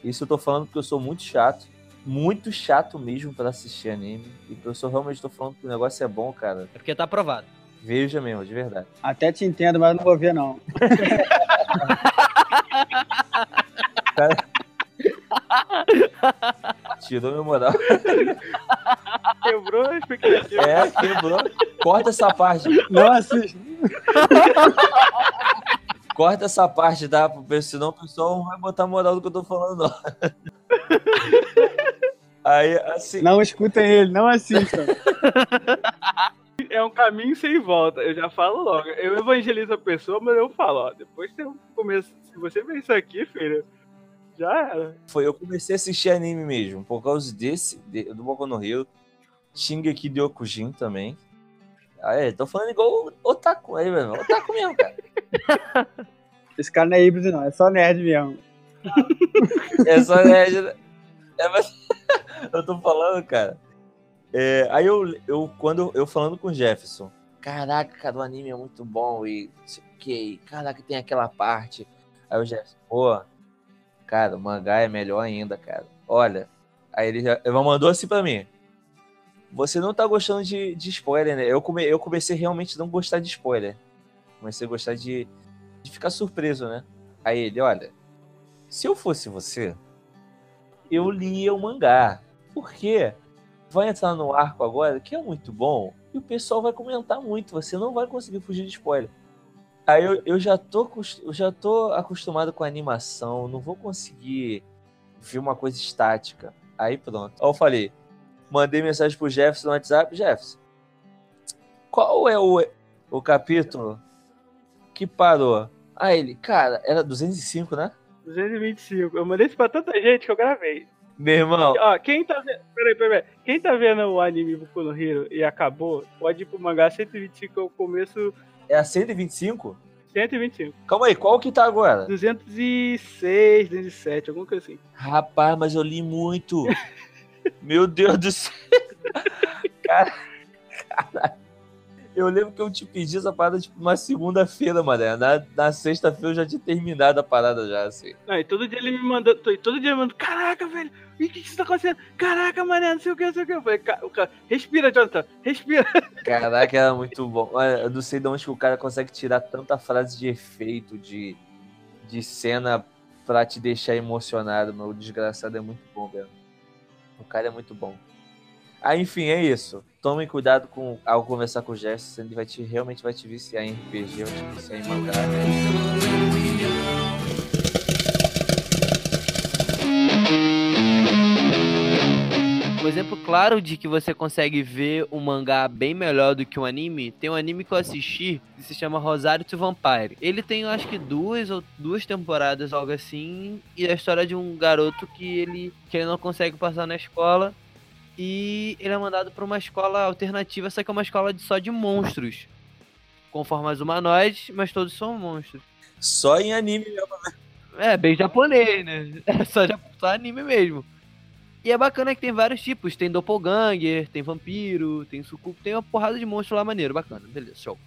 Isso eu tô falando porque eu sou muito chato, muito chato mesmo pra assistir anime. E eu sou realmente tô falando que o negócio é bom, cara. É porque tá aprovado. Veja mesmo, de verdade. Até te entendo, mas não vou ver, não. Tirou meu moral. Quebrou a expectativa. É, quebrou. Corta essa parte. Não assisto. Corta essa parte, tá? Senão o pessoal não vai botar moral no que eu tô falando, não. Aí, assim. Não escutem ele, não assistam. É um caminho sem volta. Eu já falo logo. Eu evangelizo a pessoa, mas eu falo, ó. Depois que eu começo. Se você ver isso aqui, filho, já era. foi, eu comecei a assistir anime mesmo, por causa desse, de- do Boku no Hero, Shingeki de Okujin também. Ah, é, tô falando igual o Otaku aí, irmão. Otaku mesmo, cara. Esse cara não é híbrido, não. É só nerd mesmo. É só nerd, né? É, mas eu tô falando, cara. É, aí eu, eu, quando eu falando com o Jefferson, caraca, cara, o anime é muito bom e que, caraca, tem aquela parte. Aí o Jefferson, pô, cara, o mangá é melhor ainda, cara. Olha, aí ele já ele mandou assim pra mim. Você não tá gostando de, de spoiler, né? Eu, come, eu comecei realmente a não gostar de spoiler. Comecei a gostar de, de ficar surpreso, né? Aí ele, olha, se eu fosse você, eu lia o mangá. Por quê? Vai entrar no arco agora, que é muito bom, e o pessoal vai comentar muito, você não vai conseguir fugir de spoiler. Aí eu, eu já tô eu já tô acostumado com a animação, não vou conseguir ver uma coisa estática. Aí pronto. Aí eu falei, mandei mensagem pro Jefferson no WhatsApp, Jefferson, qual é o, o capítulo que parou? Aí ele, cara, era 205, né? 225. Eu mandei isso pra tanta gente que eu gravei. Meu irmão, Ó, quem tá vendo. Peraí, peraí, peraí. Quem tá vendo o anime Boku no Hero e acabou, pode ir pro mangá 125 é o começo. é a 125? 125. Calma aí, qual que tá agora? 206, 207, alguma coisa assim. Rapaz, mas eu li muito. Meu Deus do céu. Cara, cara, eu lembro que eu te pedi essa parada tipo uma segunda-feira, mané. Na, na sexta-feira eu já tinha terminado a parada já, assim. Não, e todo dia ele me mandou. to- Todo dia ele mandou, caraca, velho, o que, que isso tá acontecendo? Caraca, mané, não sei o que, não sei o que. Eu falei, "Ca- o cara, respira, Jonathan, respira. Caraca, era muito bom. Eu não sei de onde que o cara consegue tirar tanta frase de efeito, de, de cena pra te deixar emocionado, meu. O desgraçado é muito bom, velho. O cara é muito bom. Ah, enfim, é isso. Tomem cuidado com ao conversar com o Gerson, ele vai te, realmente vai te viciar em RPG, vai te viciar em mangá. Um exemplo claro de que você consegue ver um mangá bem melhor do que um anime, tem um anime que eu assisti que se chama Rosário to Vampire. Ele tem, eu acho que duas ou duas temporadas, algo assim, e é a história de um garoto que ele, que ele não consegue passar na escola e ele é mandado para uma escola alternativa, só que é uma escola de, só de monstros. Com formas humanoides, mas todos são monstros. Só em anime mesmo. É, bem japonês, né? É só, só anime mesmo. E é bacana que tem vários tipos. Tem doppelganger, tem vampiro, tem sucubo, tem uma porrada de monstro lá maneiro, bacana. Beleza, show.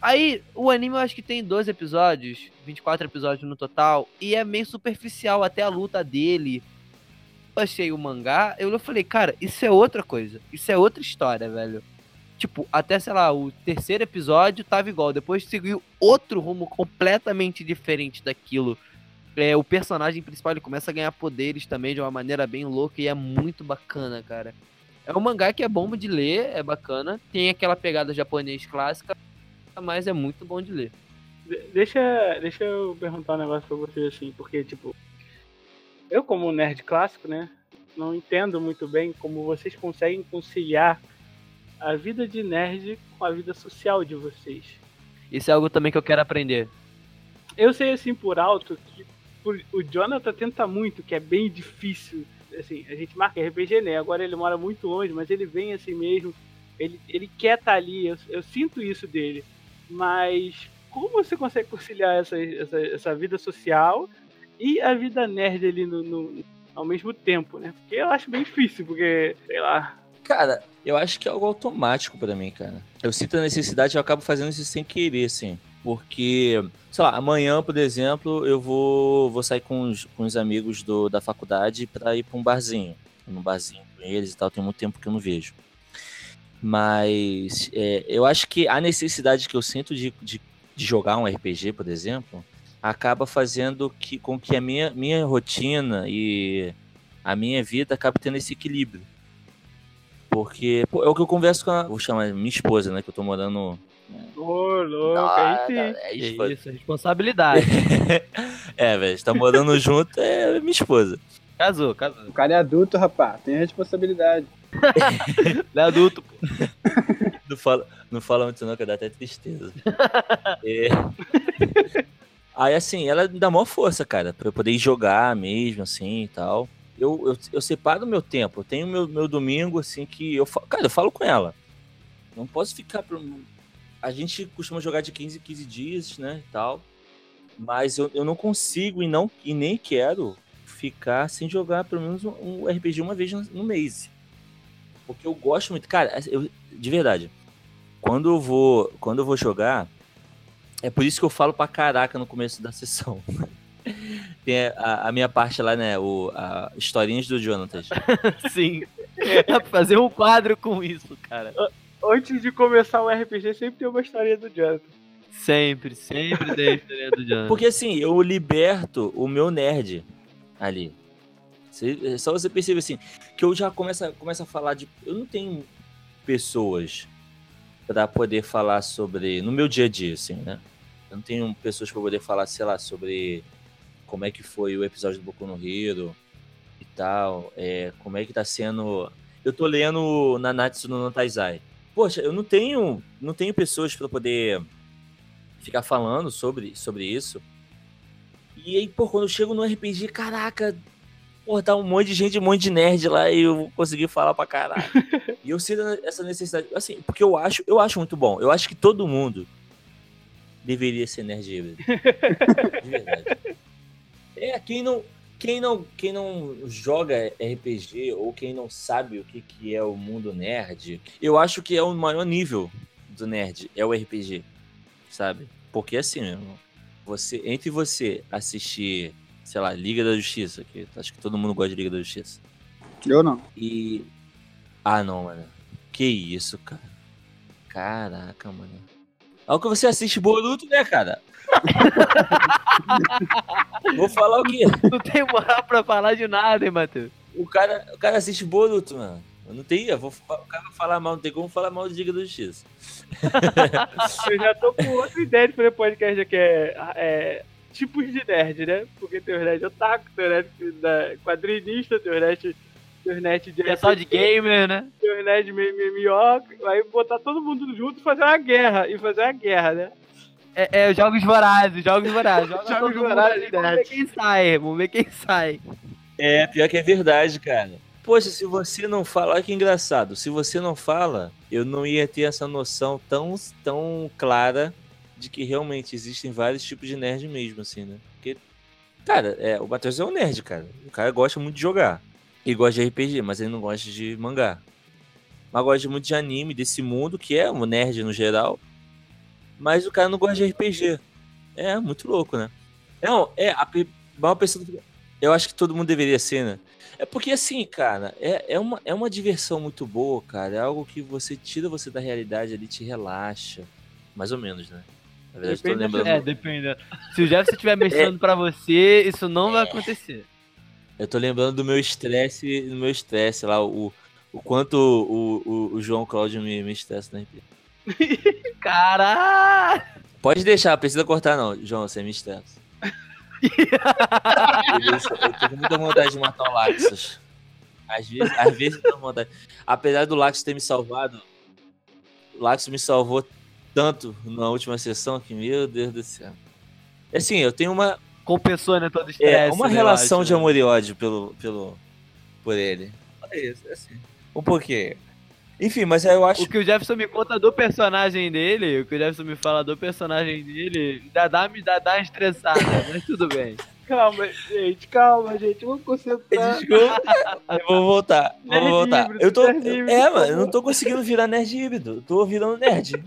Aí, o anime eu acho que tem 12 episódios, 24 episódios no total, e é meio superficial até a luta dele. Achei o mangá, eu falei, cara, isso é outra coisa. Isso é outra história, velho. Tipo, até, sei lá, o terceiro episódio tava igual. Depois seguiu outro rumo completamente diferente daquilo. É, o personagem principal ele começa a ganhar poderes também de uma maneira bem louca e é muito bacana, cara. É um mangá que é bom de ler, é bacana. Tem aquela pegada japonês clássica, mas é muito bom de ler. De- Deixa, deixa eu perguntar um negócio pra vocês assim, porque, tipo, eu, como nerd clássico, né, não entendo muito bem como vocês conseguem conciliar a vida de nerd com a vida social de vocês. Isso é algo também que eu quero aprender. Eu sei, assim, por alto, que o Jonathan tenta muito, que é bem difícil. Assim, a gente marca RPG, né? Agora ele mora muito longe, mas ele vem assim mesmo. Ele, ele quer estar ali, eu, eu sinto isso dele. Mas como você consegue conciliar essa, essa, essa vida social e a vida nerd ali no, no- ao mesmo tempo, né? Porque eu acho bem difícil, porque, sei lá. Cara, eu acho que é algo automático pra mim, cara. Eu sinto a necessidade e eu acabo fazendo isso sem querer, assim. Porque, sei lá, amanhã, por exemplo, eu vou, vou sair com os, com os amigos do, da faculdade pra ir pra um barzinho. Num barzinho com eles e tal, tem muito tempo que eu não vejo. Mas é, eu acho que a necessidade que eu sinto de, de, de jogar um RPG, por exemplo, acaba fazendo que, com que a minha, minha rotina e a minha vida acabe tendo esse equilíbrio. Porque pô, é o que eu converso com a. Vou chamar minha esposa, né? Que eu tô morando. Ô, louco, aí sim. é isso, responsabilidade. é, velho, está morando junto, é minha esposa. casou, casou. O cara é adulto, rapaz. Tem responsabilidade. Ele é adulto, pô. Não fala, não fala muito, não, que dá até tristeza. É. Aí, assim, ela dá maior força, cara, pra eu poder jogar mesmo, assim e tal. Eu, eu, eu separo o meu tempo. Eu tenho meu, meu domingo, assim, que eu falo. Cara, eu falo com ela. Não posso ficar. Pro... A gente costuma jogar de 15 em 15 dias, né? E tal. Mas eu, eu não consigo e, não, e nem quero ficar sem jogar pelo menos um, um RPG uma vez no, no mês. Porque eu gosto muito. Cara, eu, de verdade. Quando eu vou, quando eu vou jogar, é por isso que eu falo pra caraca no começo da sessão. Tem a, a minha parte lá, né? O, a historinhas do Jonathan. Sim. Pra fazer um quadro com isso, cara. Antes de começar o RPG, sempre tem uma história do Jonathan. Sempre, sempre tem a história do Jonathan. Porque assim, eu liberto o meu nerd ali. É só você perceber assim, que eu já começo, a- começo a falar de. Eu não tenho pessoas pra poder falar sobre. No meu dia a dia, assim, né? Eu não tenho pessoas pra poder falar, sei lá, sobre como é que foi o episódio do Boku no Hero e tal. É, como é que tá sendo. Eu tô lendo Nanatsu no Taizai. Poxa, eu não tenho, não tenho pessoas pra poder ficar falando sobre, sobre isso. E aí, pô, quando eu chego no RPG, caraca, pô, tá um monte de gente, um monte de nerd lá e eu vou conseguir falar pra caralho. e eu sinto essa necessidade, assim, porque eu acho, eu acho muito bom. Eu acho que todo mundo deveria ser nerd híbrido. De verdade. É, quem não, quem não, quem não joga RPG ou quem não sabe o que, que é o mundo nerd, eu acho que é o maior nível do nerd, é o RPG, sabe? Porque assim, você, entre você assistir, sei lá, Liga da Justiça, que acho que todo mundo gosta de Liga da Justiça, Eu não. e. Ah, não, mano. Que isso, cara. Caraca, mano. É o que você assiste Boruto, né, cara? Vou falar o quê? Não tem moral pra falar de nada, hein, Matheus? O cara, o cara assiste Boruto, mano. Eu não tenho, eu vou, o cara vai falar mal, não tem como falar mal de Liga da Justiça. Eu já tô com outra ideia de fazer podcast aqui, é, é tipos de nerd, né? Porque tem os nerd otaku, tem os nerd quadrinista, tem os nerd, nerd de Pessoal de gamer, né? os nerd MMO, aí botar todo mundo junto e fazer uma guerra, e fazer uma guerra, né? É, é jogos vorazes, jogos vorazes. Joga Jogos vorazes, Vamos ver quem sai, vamos ver quem sai. É, pior que é verdade, cara. Poxa, se você não fala, olha que engraçado. Se você não fala, eu não ia ter essa noção tão, tão clara de que realmente existem vários tipos de nerd mesmo, assim, né? Porque, cara, é, o Matheus é um nerd, cara. O cara gosta muito de jogar. Ele gosta de RPG, mas ele não gosta de mangá. Mas gosta muito de anime, desse mundo, que é um nerd no geral. mas o cara não gosta de RPG. É muito louco, né? Não, é, a maior pessoa. Eu acho que todo mundo deveria ser, né? É porque assim, cara, é, é, uma, é uma diversão muito boa, cara. É algo que você tira você da realidade ali, te relaxa. Mais ou menos, né? Na verdade, tô Depende da lembrando. É, depende. Se o Jefferson estiver mexendo pra você, isso não vai acontecer. Eu tô lembrando do meu estresse, do meu estresse lá, o, o quanto o, o, o João Cláudio me, me estressa na RPG. Caralho! Pode deixar, precisa cortar não, João, você me estressa. Eu tô com muita vontade de matar o Laxus. Às vezes, às vezes eu tenho vontade. Apesar do Laxus ter me salvado, o Laxus me salvou tanto na última sessão que, meu Deus do céu. Assim, eu tenho uma, Compensou, né, todo o estresse. é, uma né, relação acho, de né? amor e ódio pelo, pelo, por ele. É isso, é assim. Um pouquinho. Enfim, mas eu acho O que o Jefferson me conta do personagem dele, o que o Jefferson me fala do personagem dele, dá, dá, me dá, dá uma estressada, mas tudo bem. Calma, gente, calma, gente. Vamos concentrar. Desculpa. Eu vou voltar. Vou Nerd voltar. híbrido, Eu tô. É, mano, eu não tô conseguindo virar nerd híbrido. Eu tô virando nerd.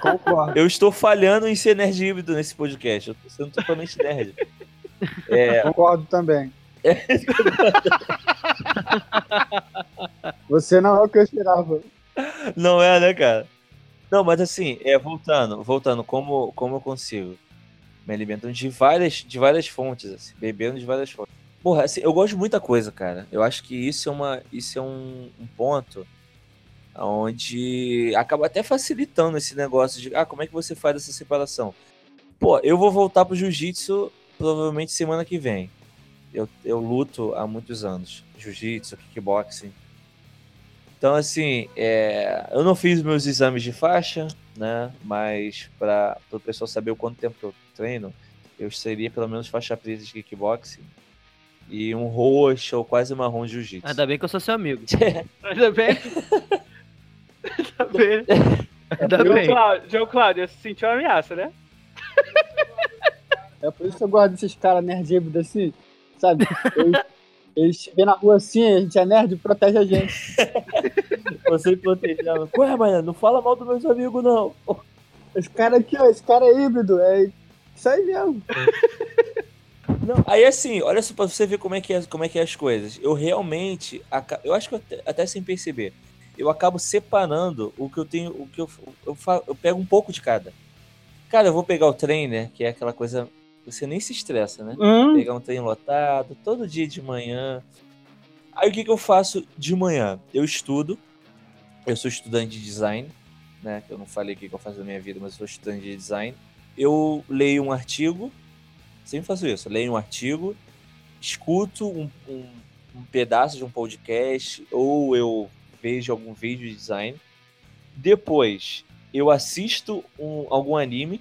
Concordo. Eu estou falhando em ser nerd híbrido nesse podcast. Eu tô sendo totalmente nerd. É, Concordo também. Você não é o que eu esperava. não é, né, cara? Não, mas assim, é, voltando, voltando, como, como eu consigo? Me alimentando de várias, de várias fontes, assim, bebendo de várias fontes. Porra, assim, eu gosto de muita coisa, cara. Eu acho que isso é, uma, isso é um, um ponto onde acaba até facilitando esse negócio de, ah, como é que você faz essa separação? Pô, eu vou voltar pro jiu-jitsu provavelmente semana que vem. Eu, eu luto há muitos anos. Jiu-jitsu, kickboxing. Então, assim, é, eu não fiz meus exames de faixa, né? Mas para o pessoal saber o quanto tempo que eu treino, eu seria pelo menos faixa preta de kickboxing e um roxo ou quase marrom de jiu-jitsu. Ainda bem que eu sou seu amigo. Ainda bem. Ainda bem. Ainda João bem. Cláudio, João Cláudio, você sentiu uma ameaça, né? É por isso que eu gosto desses caras nerd híbrido assim, sabe? Eles, eles vêm na rua assim, a gente é nerd e protege a gente. Você protegendo. Ué, mano, não fala mal dos meus amigos, não. Esse cara aqui, ó, esse cara é híbrido, é isso aí mesmo. Não, aí assim, olha só pra você ver como é que é, como é, que é as coisas. Eu realmente, eu acho que eu até, até sem perceber, eu acabo separando o que eu tenho, o que eu, eu, eu pego um pouco de cada. Cara, eu vou pegar o trainer, que é aquela coisa, você nem se estressa, né? Hum, Pegar um trem lotado, todo dia de manhã. Aí o que, que eu faço de manhã? Eu estudo, eu sou estudante de design, né? Eu não falei o que que eu faço da minha vida, mas eu sou estudante de design. Eu leio um artigo, sempre faço isso, eu leio um artigo, escuto um, um, um pedaço de um podcast, ou eu vejo algum vídeo de design. Depois, eu assisto um- algum anime.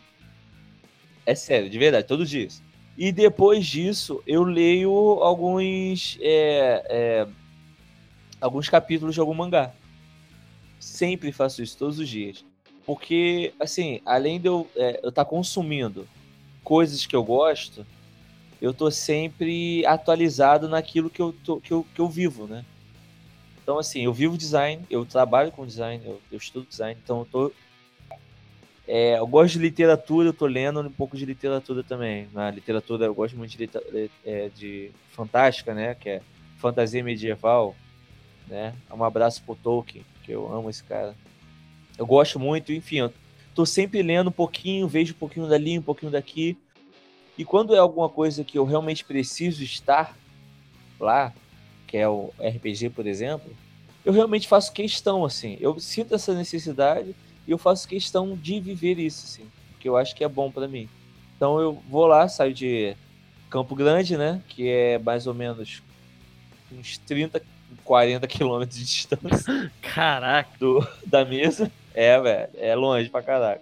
É sério, de verdade, todos os dias. E depois disso, eu leio alguns. é, é, alguns capítulos de algum mangá. Sempre faço isso, todos os dias. Porque, assim, além de eu estar consumindo coisas que eu gosto, eu tô sempre atualizado naquilo que eu, tô, que eu, que eu vivo, né? Então, assim, eu vivo design, eu trabalho com design, eu, eu estudo design, então eu tô. é, eu gosto de literatura, eu tô lendo um pouco de literatura também. Na literatura, eu gosto muito de, é, de fantástica, né? Que é fantasia medieval, né? Um abraço pro Tolkien, que eu amo esse cara. Eu gosto muito, enfim, eu tô sempre lendo um pouquinho, vejo um pouquinho dali, um pouquinho daqui. E quando é alguma coisa que eu realmente preciso estar lá, que é o RPG, por exemplo, eu realmente faço questão, assim. Eu sinto essa necessidade e eu faço questão de viver isso, assim. Porque eu acho que é bom pra mim. Então eu vou lá, saio de Campo Grande, né? Que é mais ou menos uns 30, 40 quilômetros de distância Caraca. do, da mesa. É, velho, é longe pra caraca.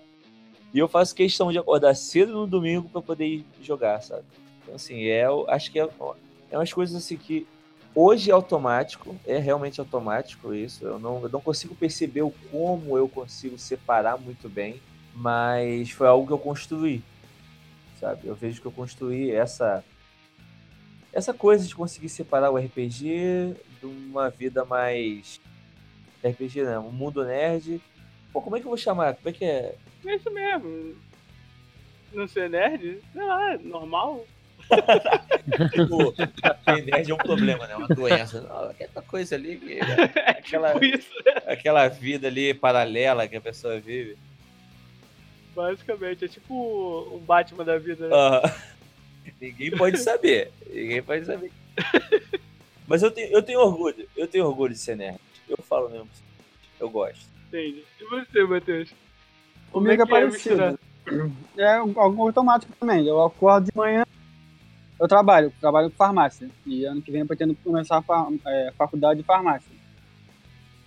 E eu faço questão de acordar cedo no domingo pra poder ir jogar, sabe? Então, assim, é, eu acho que é, é umas coisas assim que hoje é automático, é realmente automático isso. Eu não, eu não consigo perceber o como eu consigo separar muito bem, mas foi algo que eu construí, sabe? Eu vejo que eu construí essa essa coisa de conseguir separar o RPG de uma vida mais RPG, né? Um mundo nerd Pô, como é que eu vou chamar? Como é que é? É isso mesmo. Não ser nerd? Sei lá, normal. Tipo, ser nerd é um problema, né? Uma doença. Não, aquela coisa ali que. Aquela, Tipo isso, né? aquela vida ali paralela que a pessoa vive. Basicamente, é tipo o Batman da vida, né? Ah, ninguém pode saber. Ninguém pode saber. Mas eu tenho, eu tenho orgulho. Eu tenho orgulho de ser nerd. Eu falo mesmo. Eu gosto. Entende? E você, Matheus? Como Comigo é, que é parecido. É algo automático também. Eu acordo de manhã, eu trabalho, trabalho com farmácia. E ano que vem eu pretendo começar a fa- é, faculdade de farmácia.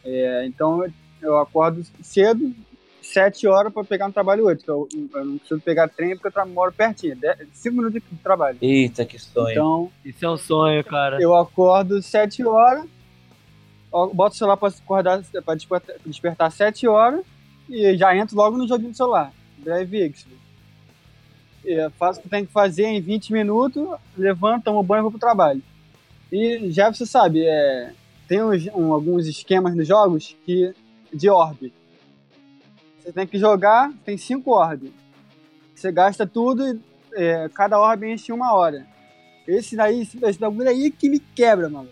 É, então eu- acordo cedo, sete horas para pegar no trabalho 8. Eu, eu não preciso pegar trem porque eu moro pertinho, de- cinco minutos de trabalho. Eita, que sonho. Então Isso é um sonho, cara. eu acordo sete horas, ó, boto o celular para acordar, para despertar, despertar sete horas e já entro logo no joguinho do celular. Breve Expo. É, faço o que tem que fazer em 20 minutos, levanto, tomo banho e vou pro trabalho. E já você sabe, é, tem uns- um- alguns esquemas nos jogos que de orbe. Você tem que jogar, tem cinco orbes. Você gasta tudo e é, cada orbe enche uma hora. Esse daí, esse, bagulho aí que me quebra, mano.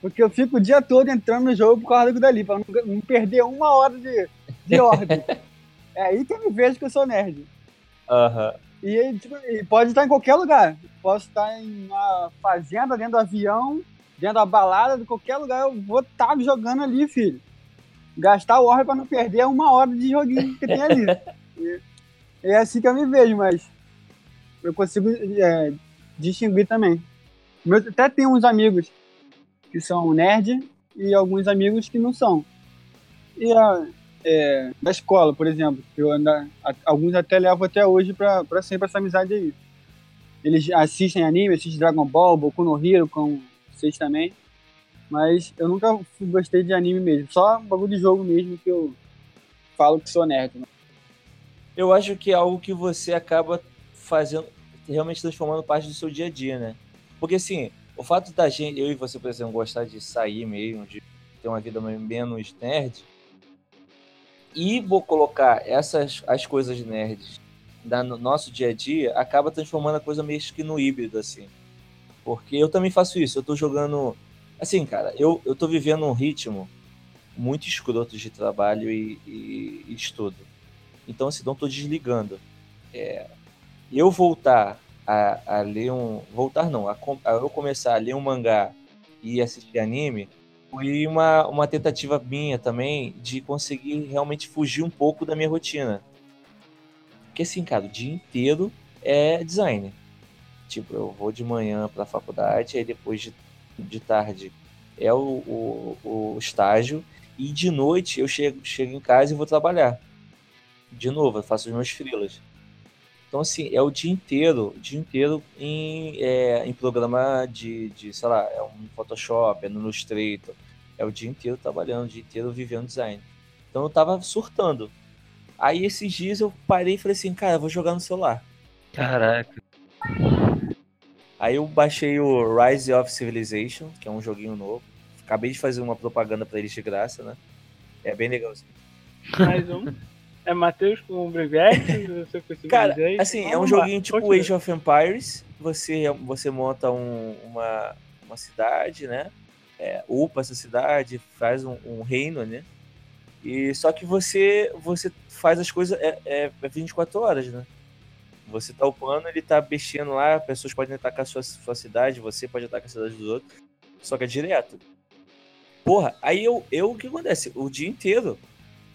Porque eu fico o dia todo entrando no jogo por causa dali, pra não, não perder uma hora de, de orbe. é aí que eu me vejo que eu sou nerd. Aham. E, tipo, e pode estar em qualquer lugar. Posso estar em uma fazenda, dentro do avião, dentro da balada, de qualquer lugar, eu vou estar jogando ali, filho. Gastar o orbe pra não perder uma hora de joguinho que tem ali. E- é assim que eu me vejo, mas eu consigo é, distinguir também. Meu, até tem uns amigos que são nerd e alguns amigos que não são. E a, é, da escola, por exemplo, eu ainda, alguns até levo até hoje pra sempre essa amizade aí. Eles assistem anime, assistem Dragon Ball, Boku no Hero, com vocês também. Mas eu nunca gostei de anime mesmo. Só bagulho de jogo mesmo que eu falo que sou nerd. né? Eu acho que é algo que você acaba fazendo, realmente transformando parte do seu dia a dia, né? Porque assim, o fato da gente, eu e você, por exemplo, gostar de sair mesmo, de ter uma vida menos nerd, e vou colocar essas as coisas nerds da- no nosso dia a dia, acaba transformando a coisa meio que no híbrido, assim. Porque eu também faço isso, eu tô jogando. Assim, cara, eu, eu tô vivendo um ritmo muito escroto de trabalho e, e- e estudo. Então, assim, não tô desligando. É, eu voltar a, a ler um. Voltar não, a, a eu começar a ler um mangá e assistir anime foi uma, uma tentativa minha também de conseguir realmente fugir um pouco da minha rotina. Porque assim, cara, o dia inteiro é design. Tipo, eu vou de manhã pra faculdade, aí depois de, de tarde é o, o, o estágio, e de noite eu chego, chego em casa e vou trabalhar. De novo, eu faço os meus freelas. Então, assim, é o dia inteiro, o dia inteiro em, é, em programa de, de, sei lá, é um Photoshop, é no Illustrator. É o dia inteiro trabalhando, o dia inteiro vivendo design. Então eu tava surtando. Aí esses dias eu parei e falei assim, cara, eu vou jogar no celular. Caraca. Aí eu baixei o Rise of Civilization, que é um joguinho novo. Acabei de fazer uma propaganda pra eles de graça, né? É bem legalzinho. Mais um. É Matheus com o você esse Cara, assim, é um Vamos lá, joguinho tipo continua. Age of Empires. Você, você monta um- uma, uma cidade, né? É, upa essa cidade, faz um, um reino, né? E só que você você faz as coisas é, é, é 24 horas, né? Você tá upando, ele tá mexendo lá, pessoas podem atacar a sua, sua cidade, você pode atacar a cidade dos outros. Só que é direto. Porra, aí eu, eu o que acontece? O dia inteiro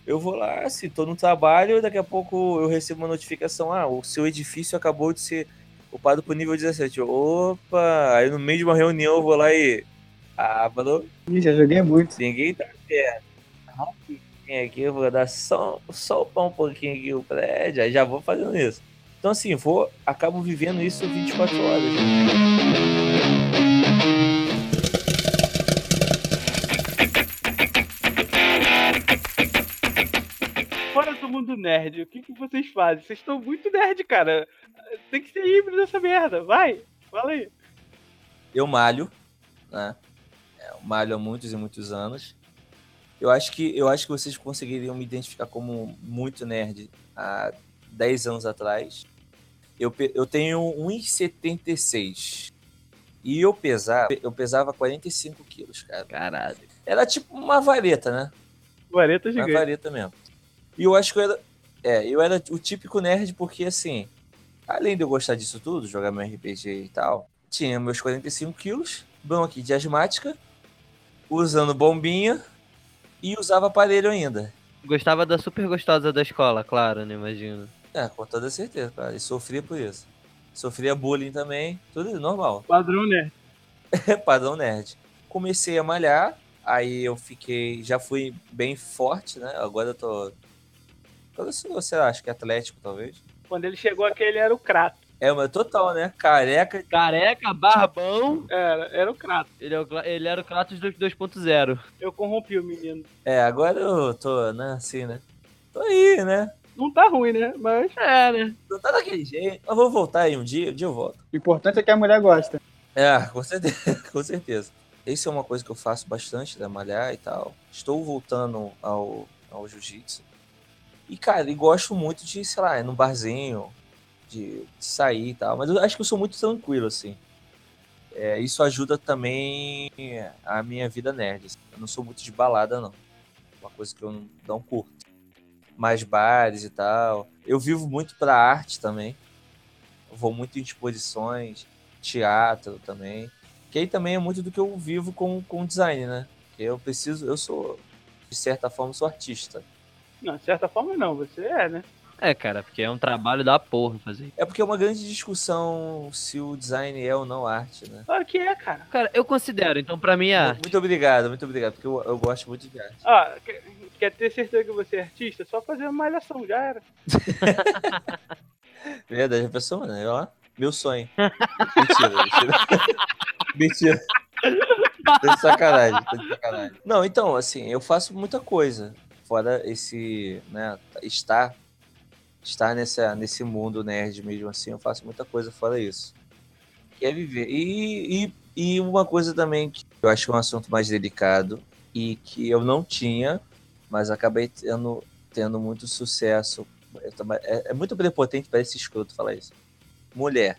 eu vou lá, assim, tô no trabalho, daqui a pouco eu recebo uma notificação, ah, o seu edifício acabou de ser upado pro nível 17. Eu, Opa! Aí no meio de uma reunião eu vou lá e abro, Ih, Já joguei muito. ninguém tá perto. Rapidinho aqui, eu vou dar só, só um pouquinho aqui o prédio, aí já vou fazendo isso. Então assim, vou, acabo vivendo isso 24 horas. Nerd, o que, que vocês fazem? Vocês estão muito nerd, cara. Tem que ser híbrido essa merda. Vai, fala aí. Eu malho, né? É, Eu malho há muitos e muitos anos. Eu acho que eu acho que vocês conseguiriam me identificar como muito nerd há 10 anos atrás. Eu, eu tenho 1,76. E eu pesava, eu pesava 45 quilos, cara. Caralho. Era tipo uma vareta, né? Vareta Uma gigante. vareta mesmo. E eu acho que eu era. É, eu era o típico nerd porque, assim, além de eu gostar disso tudo, jogar meu RPG e tal, tinha meus 45 quilos, bronquite de asmática, usando bombinha e usava aparelho ainda. Gostava da super gostosa da escola, claro, né? Imagino. É, com toda certeza, cara. E sofria por isso. Sofria bullying também, tudo normal. Padrão nerd. Padrão nerd. Comecei a malhar, aí eu fiquei. Já fui bem forte, né? Agora eu tô. Eu sou, sei lá, acho que atlético, talvez. Quando ele chegou aqui, ele era o Kratos. É, mas total, né? Careca. Careca, barbão. Era, era o Kratos. Ele, é o ele era o Kratos do 2.0. Eu corrompi o menino. É, agora eu tô, né? Assim, né? Tô aí, né? Não tá ruim, né? Mas É, né? Não tá daquele jeito. Mas vou voltar aí um dia, um dia eu volto. O importante é que a mulher gosta. É, com certeza. com certeza. Isso é uma coisa que eu faço bastante, né? Malhar e tal. Estou voltando ao, ao jiu-jitsu. E, cara, e gosto muito de, sei lá, num barzinho, de, de sair e tal. Mas eu acho que eu sou muito tranquilo, assim. É, isso ajuda também a minha vida nerd. assim. Eu não sou muito de balada, não. Uma coisa que eu não, não curto. Mais bares e tal. Eu vivo muito pra arte também. Eu vou muito em exposições, teatro também. Que aí também é muito do que eu vivo com, com design, né? Eu preciso, eu sou, de certa forma, sou artista. Não, de certa forma não, você é, né? É, cara, porque é um trabalho da porra fazer. É porque é uma grande discussão se o design é ou não arte, né? Claro que é, cara. Cara, eu considero, então pra mim é arte. Muito obrigado, muito obrigado, porque eu, eu gosto muito de arte. Ah, quer, quer ter certeza que você é artista? Só fazer uma malhação, já era. Verdade, a pessoa, né? Ó, meu sonho. mentira, mentira. mentira. Tá de sacanagem, tá de sacanagem. Não, então, assim, eu faço muita coisa. Fora esse, né, estar, estar nessa, nesse mundo nerd mesmo assim, eu faço muita coisa fora isso. Que é viver. E, e, e uma coisa também que eu acho que é um assunto mais delicado e que eu não tinha, mas acabei tendo, tendo muito sucesso é, é muito prepotente para esse escroto falar isso. Mulher.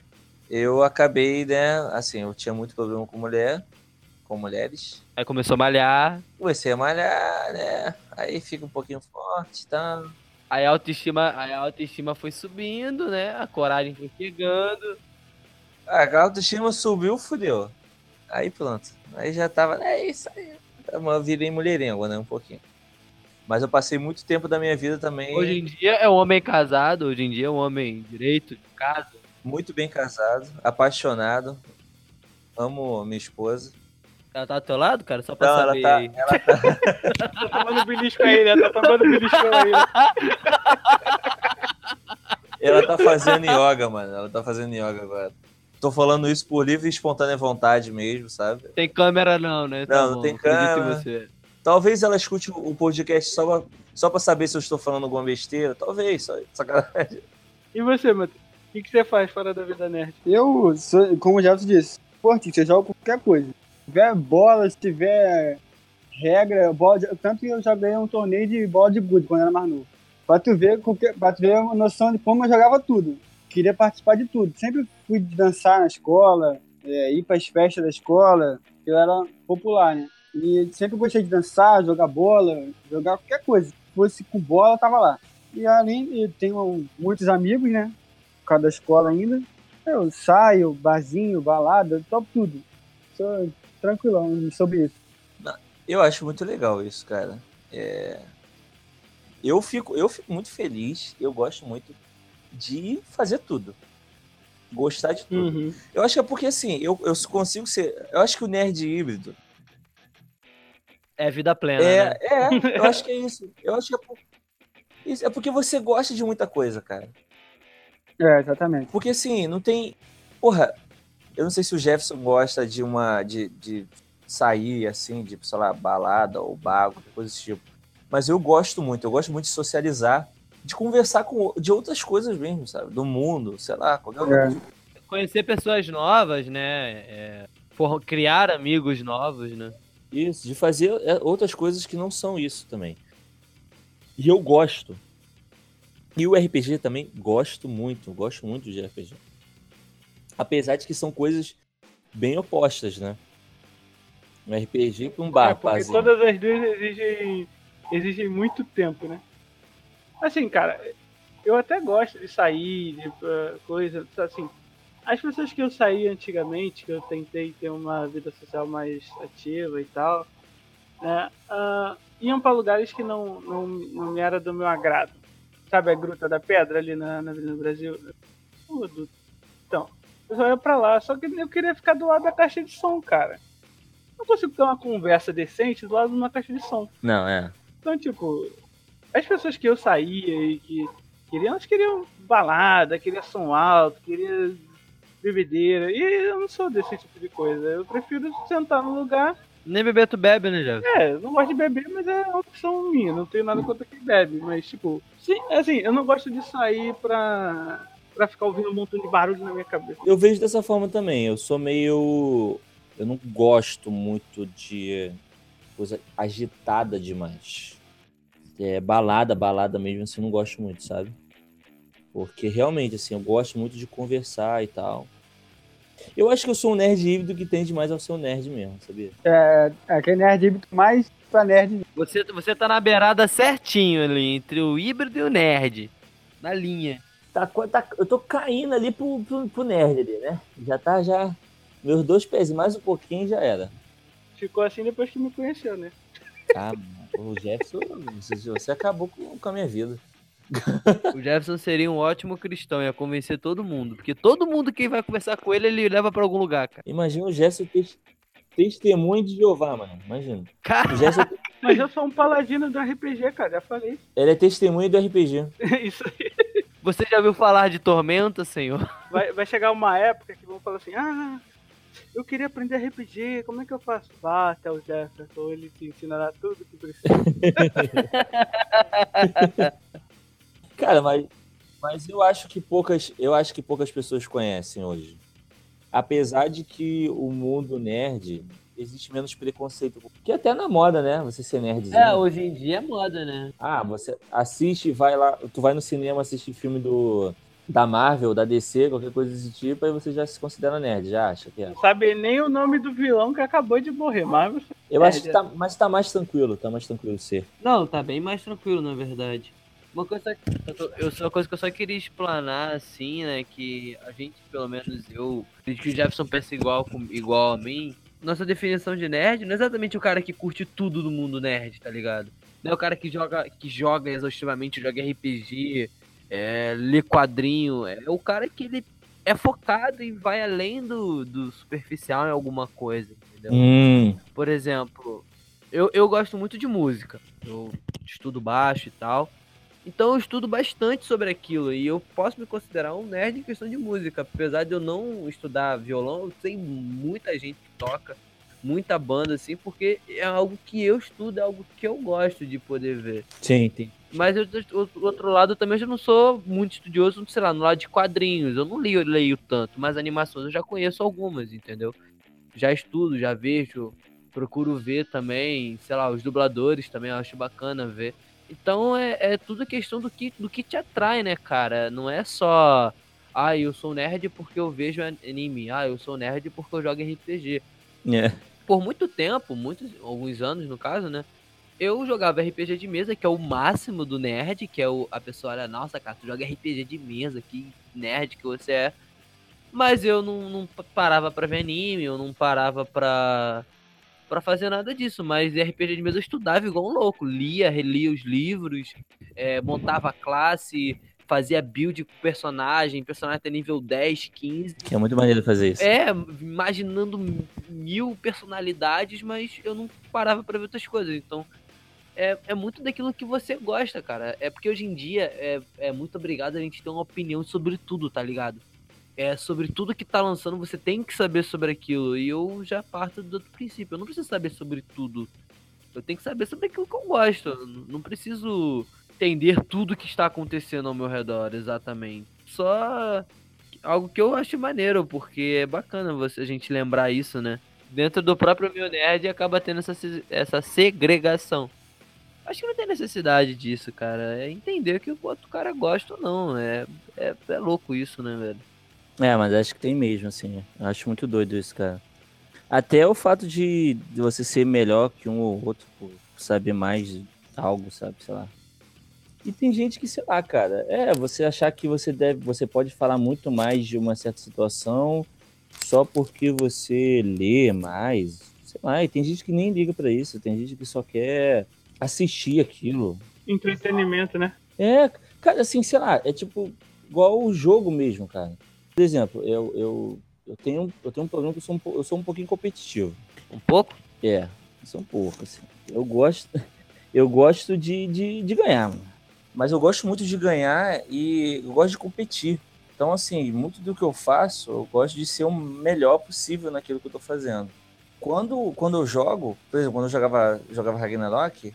Eu acabei, né? Assim, eu tinha muito problema com mulher, com mulheres. Aí começou a malhar, Comecei a malhar, né? Aí fica um pouquinho forte, tá? aí a autoestima, aí a autoestima foi subindo, né? A coragem foi chegando. A autoestima subiu, fudeu. Aí pronto. Aí já tava. É isso aí. Eu virei mulherengo, né? Um pouquinho. Mas eu passei muito tempo da minha vida também Hoje em dia é um homem casado, hoje em dia é um homem direito de casa. muito bem casado, apaixonado. Amo minha esposa. Ela tá do teu lado, cara? Só pra Não, ela saber tá, aí. ela tá, Tá tomando belisco aí, né? Tá tomando belisco aí, né? Ela tá fazendo yoga, mano. Ela tá fazendo yoga agora. Tô falando isso por livre e espontânea vontade mesmo, sabe? Tem câmera não, né? Não, não tem câmera. você. Talvez ela escute o podcast só pra, só pra saber se eu estou falando alguma besteira. Talvez, só sacanagem. E você, Matheus? O que, que você faz fora da vida nerd? Eu, sou, como o Jefferson disse, esportista, eu jogo qualquer coisa. Tiver bola, se tiver regra, bola de, tanto que eu já ganhei um torneio de bola de gude quando era mais novo. Pra tu ver, qualquer- pra tu ver uma noção de como eu jogava tudo. Queria participar de tudo. Sempre fui dançar na escola, é, ir pras festas da escola, eu era popular, né? E sempre gostei de dançar, jogar bola, jogar qualquer coisa. Se fosse com bola, eu tava lá. E além, eu tenho muitos amigos, né? Por causa da escola ainda. Eu saio, barzinho, balada, topo tudo. Sou tranquilão sobre isso. Eu acho muito legal isso, cara. É, Eu, fico, eu fico muito feliz. Eu gosto muito de fazer tudo. Gostar de tudo. Uhum. Eu acho que é porque assim, eu, eu consigo ser. Eu acho que o nerd híbrido É vida plena, É, né? é, eu acho que é isso. Eu acho que é, por- isso, é porque você gosta de muita coisa, cara. É, exatamente. Porque assim, não tem. Porra, eu não sei se o Jefferson gosta de uma. de, de sair assim, de, sei lá, balada ou bar, qualquer coisa desse tipo. Mas eu gosto muito, eu gosto muito de socializar, de conversar com de outras coisas mesmo, sabe? Do mundo, sei lá, qualquer É. coisa. Conhecer pessoas novas, né? É, criar amigos novos, né? Isso, de fazer é, outras coisas que não são isso também. E eu gosto. E o RPG também gosto muito, gosto muito de RPG. Apesar de que são coisas bem opostas, né? Um RPG com um bar, É, porque quase. todas as duas exigem, exigem muito tempo, né? Assim, cara, eu até gosto de sair, de uh, coisa, assim. As pessoas que eu saí antigamente, que eu tentei ter uma vida social mais ativa e tal, né, ah, iam para lugares que não, não, não me era do meu agrado. Sabe a Gruta da Pedra ali na, na Avenida Brasil? Tudo. Então, eu só ia pra lá, só que eu queria ficar do lado da caixa de som, cara. Não consigo ter uma conversa decente do lado de uma caixa de som. Não, é. Então, tipo, as pessoas que eu saía e que queriam, elas queriam balada, queriam som alto, queriam bebedeira. E eu não sou desse tipo de coisa. Eu prefiro sentar no lugar. Nem beber tu bebe, né, Jeff? É, eu não gosto de beber, mas é uma opção minha. Não tenho nada contra quem bebe. Mas, tipo, sim, assim, eu não gosto de sair pra, pra ficar ouvindo um montão de barulho na minha cabeça. Eu vejo dessa forma também. Eu sou meio. Eu não gosto muito de coisa agitada demais. É, balada, balada mesmo, assim, eu não gosto muito, sabe? Porque realmente, assim, eu gosto muito de conversar e tal. Eu acho que eu sou um nerd híbrido que tende mais ao ser um nerd mesmo, sabia? É, é aquele nerd híbrido mais pra nerd. Você, você tá na beirada certinho ali, entre o híbrido e o nerd. Na linha. Tá, tá- eu tô caindo ali pro, pro, pro nerd ali, né? Já tá, já. Meus dois pés, mais um pouquinho já era. Ficou assim depois que me conheceu, né? Ah, o Jefferson, você, acabou com, com a minha vida. O Jefferson seria um ótimo cristão, ia convencer todo mundo. Porque todo mundo que vai conversar com ele, ele leva pra algum lugar, cara. Imagina o Jefferson tes- testemunho de Jeová, mano. Imagina. Cara, O Jefferson, Mas eu sou um paladino do RPG, cara, já falei. ele é testemunho do RPG. Isso aí. Você já ouviu falar de tormenta, senhor? Vai, vai chegar uma época que vão falar assim, ah, eu queria aprender RPG, como é que eu faço? Vá até o Jefferson, ele te ensinará tudo que precisa. Cara, mas, mas eu acho que poucas, eu acho que poucas pessoas conhecem hoje. Apesar de que o mundo nerd existe menos preconceito, que até na moda, né? Você ser nerdzinho. É, hoje em dia é moda, né? Ah, você assiste, vai lá, tu vai no cinema assistir filme do da Marvel, da DC, qualquer coisa desse tipo, aí você já se considera nerd, já acha que é. Não sabe nem o nome do vilão que acabou de morrer, mas você Eu É, acho que tá, mas tá mais tranquilo, tá mais tranquilo ser. Não, tá bem mais tranquilo, na verdade. Uma coisa que eu, tô- eu só uma coisa que eu só queria explanar, assim, né, que a gente, pelo menos eu, acredito que o Jefferson pensa igual, igual a mim. Nossa definição de nerd não é exatamente o cara que curte tudo do mundo nerd, tá ligado? Não é o cara que joga, que joga exaustivamente, joga RPG, é, lê quadrinho. É o cara que ele é focado e vai além do, do superficial em alguma coisa, entendeu? Hum, Por exemplo, eu, eu gosto muito de música. Eu estudo baixo e tal. Então eu estudo bastante sobre aquilo. E eu posso me considerar um nerd em questão de música. Apesar de eu não estudar violão, eu sei muita gente que toca, muita banda, assim, porque é algo que eu estudo, é algo que eu gosto de poder ver. sim, tem. Mas eu, do outro lado, eu também já não sou muito estudioso, sei lá, no lado de quadrinhos. Eu não leio, leio tanto, mas animações eu já conheço algumas, entendeu? Já estudo, já vejo, procuro ver também, sei lá, os dubladores também, eu acho bacana ver. Então é, é tudo questão do que, do que te atrai, né, cara? Não é só, ah, eu sou nerd porque eu vejo anime, ah, eu sou nerd porque eu jogo RPG É. por muito tempo, muitos, alguns anos no caso, né? Eu jogava RPG de mesa, que é o máximo do nerd, que é o, a pessoa olha, nossa, cara, tu joga RPG de mesa, que nerd que você é. Mas eu não, não parava pra ver anime, eu não parava pra, pra fazer nada disso. Mas RPG de mesa eu estudava igual um louco, lia, relia os livros, é, montava classe, fazia build com personagem, personagem até nível 10, 15. É muito maneiro fazer isso. É, imaginando mil personalidades, mas eu não parava pra ver outras coisas. Então, é, é muito daquilo que você gosta, cara. É porque hoje em dia é, é muito obrigado a gente ter uma opinião sobre tudo, tá ligado? É sobre tudo que tá lançando, você tem que saber sobre aquilo. E eu já parto do outro princípio. Eu não preciso saber sobre tudo. Eu tenho que saber sobre aquilo que eu gosto. Eu não- preciso entender tudo que está acontecendo ao meu redor, exatamente. Só algo que eu acho maneiro, porque é bacana você, a gente lembrar isso, né? dentro do próprio meio nerd acaba tendo essa, essa segregação. Acho que não tem necessidade disso, cara. É entender que o outro cara gosta ou não. É, é, é louco isso, né, velho? É, mas acho que tem mesmo, assim. Eu acho muito doido isso, cara. Até o fato de, você ser melhor que um ou outro, por saber mais algo, sabe? Sei lá. E tem gente que, sei lá, cara, é, você achar que você deve, você pode falar muito mais de uma certa situação só porque você lê mais. Sei lá, e tem gente que nem liga pra isso, tem gente que só quer assistir aquilo. Entretenimento, né? É, cara, assim, sei lá, é tipo igual o jogo mesmo, cara. Por exemplo, eu, eu, eu, tenho, eu tenho um problema que eu sou um, eu sou um pouquinho competitivo. Um pouco? É, eu sou um pouco, assim. Eu gosto, eu gosto de, de, de ganhar, mano. Mas eu gosto muito de ganhar e eu gosto de competir. Então, assim, muito do que eu faço, eu gosto de ser o melhor possível naquilo que eu tô fazendo. Quando, quando eu jogo, por exemplo, quando eu jogava, jogava Ragnarok,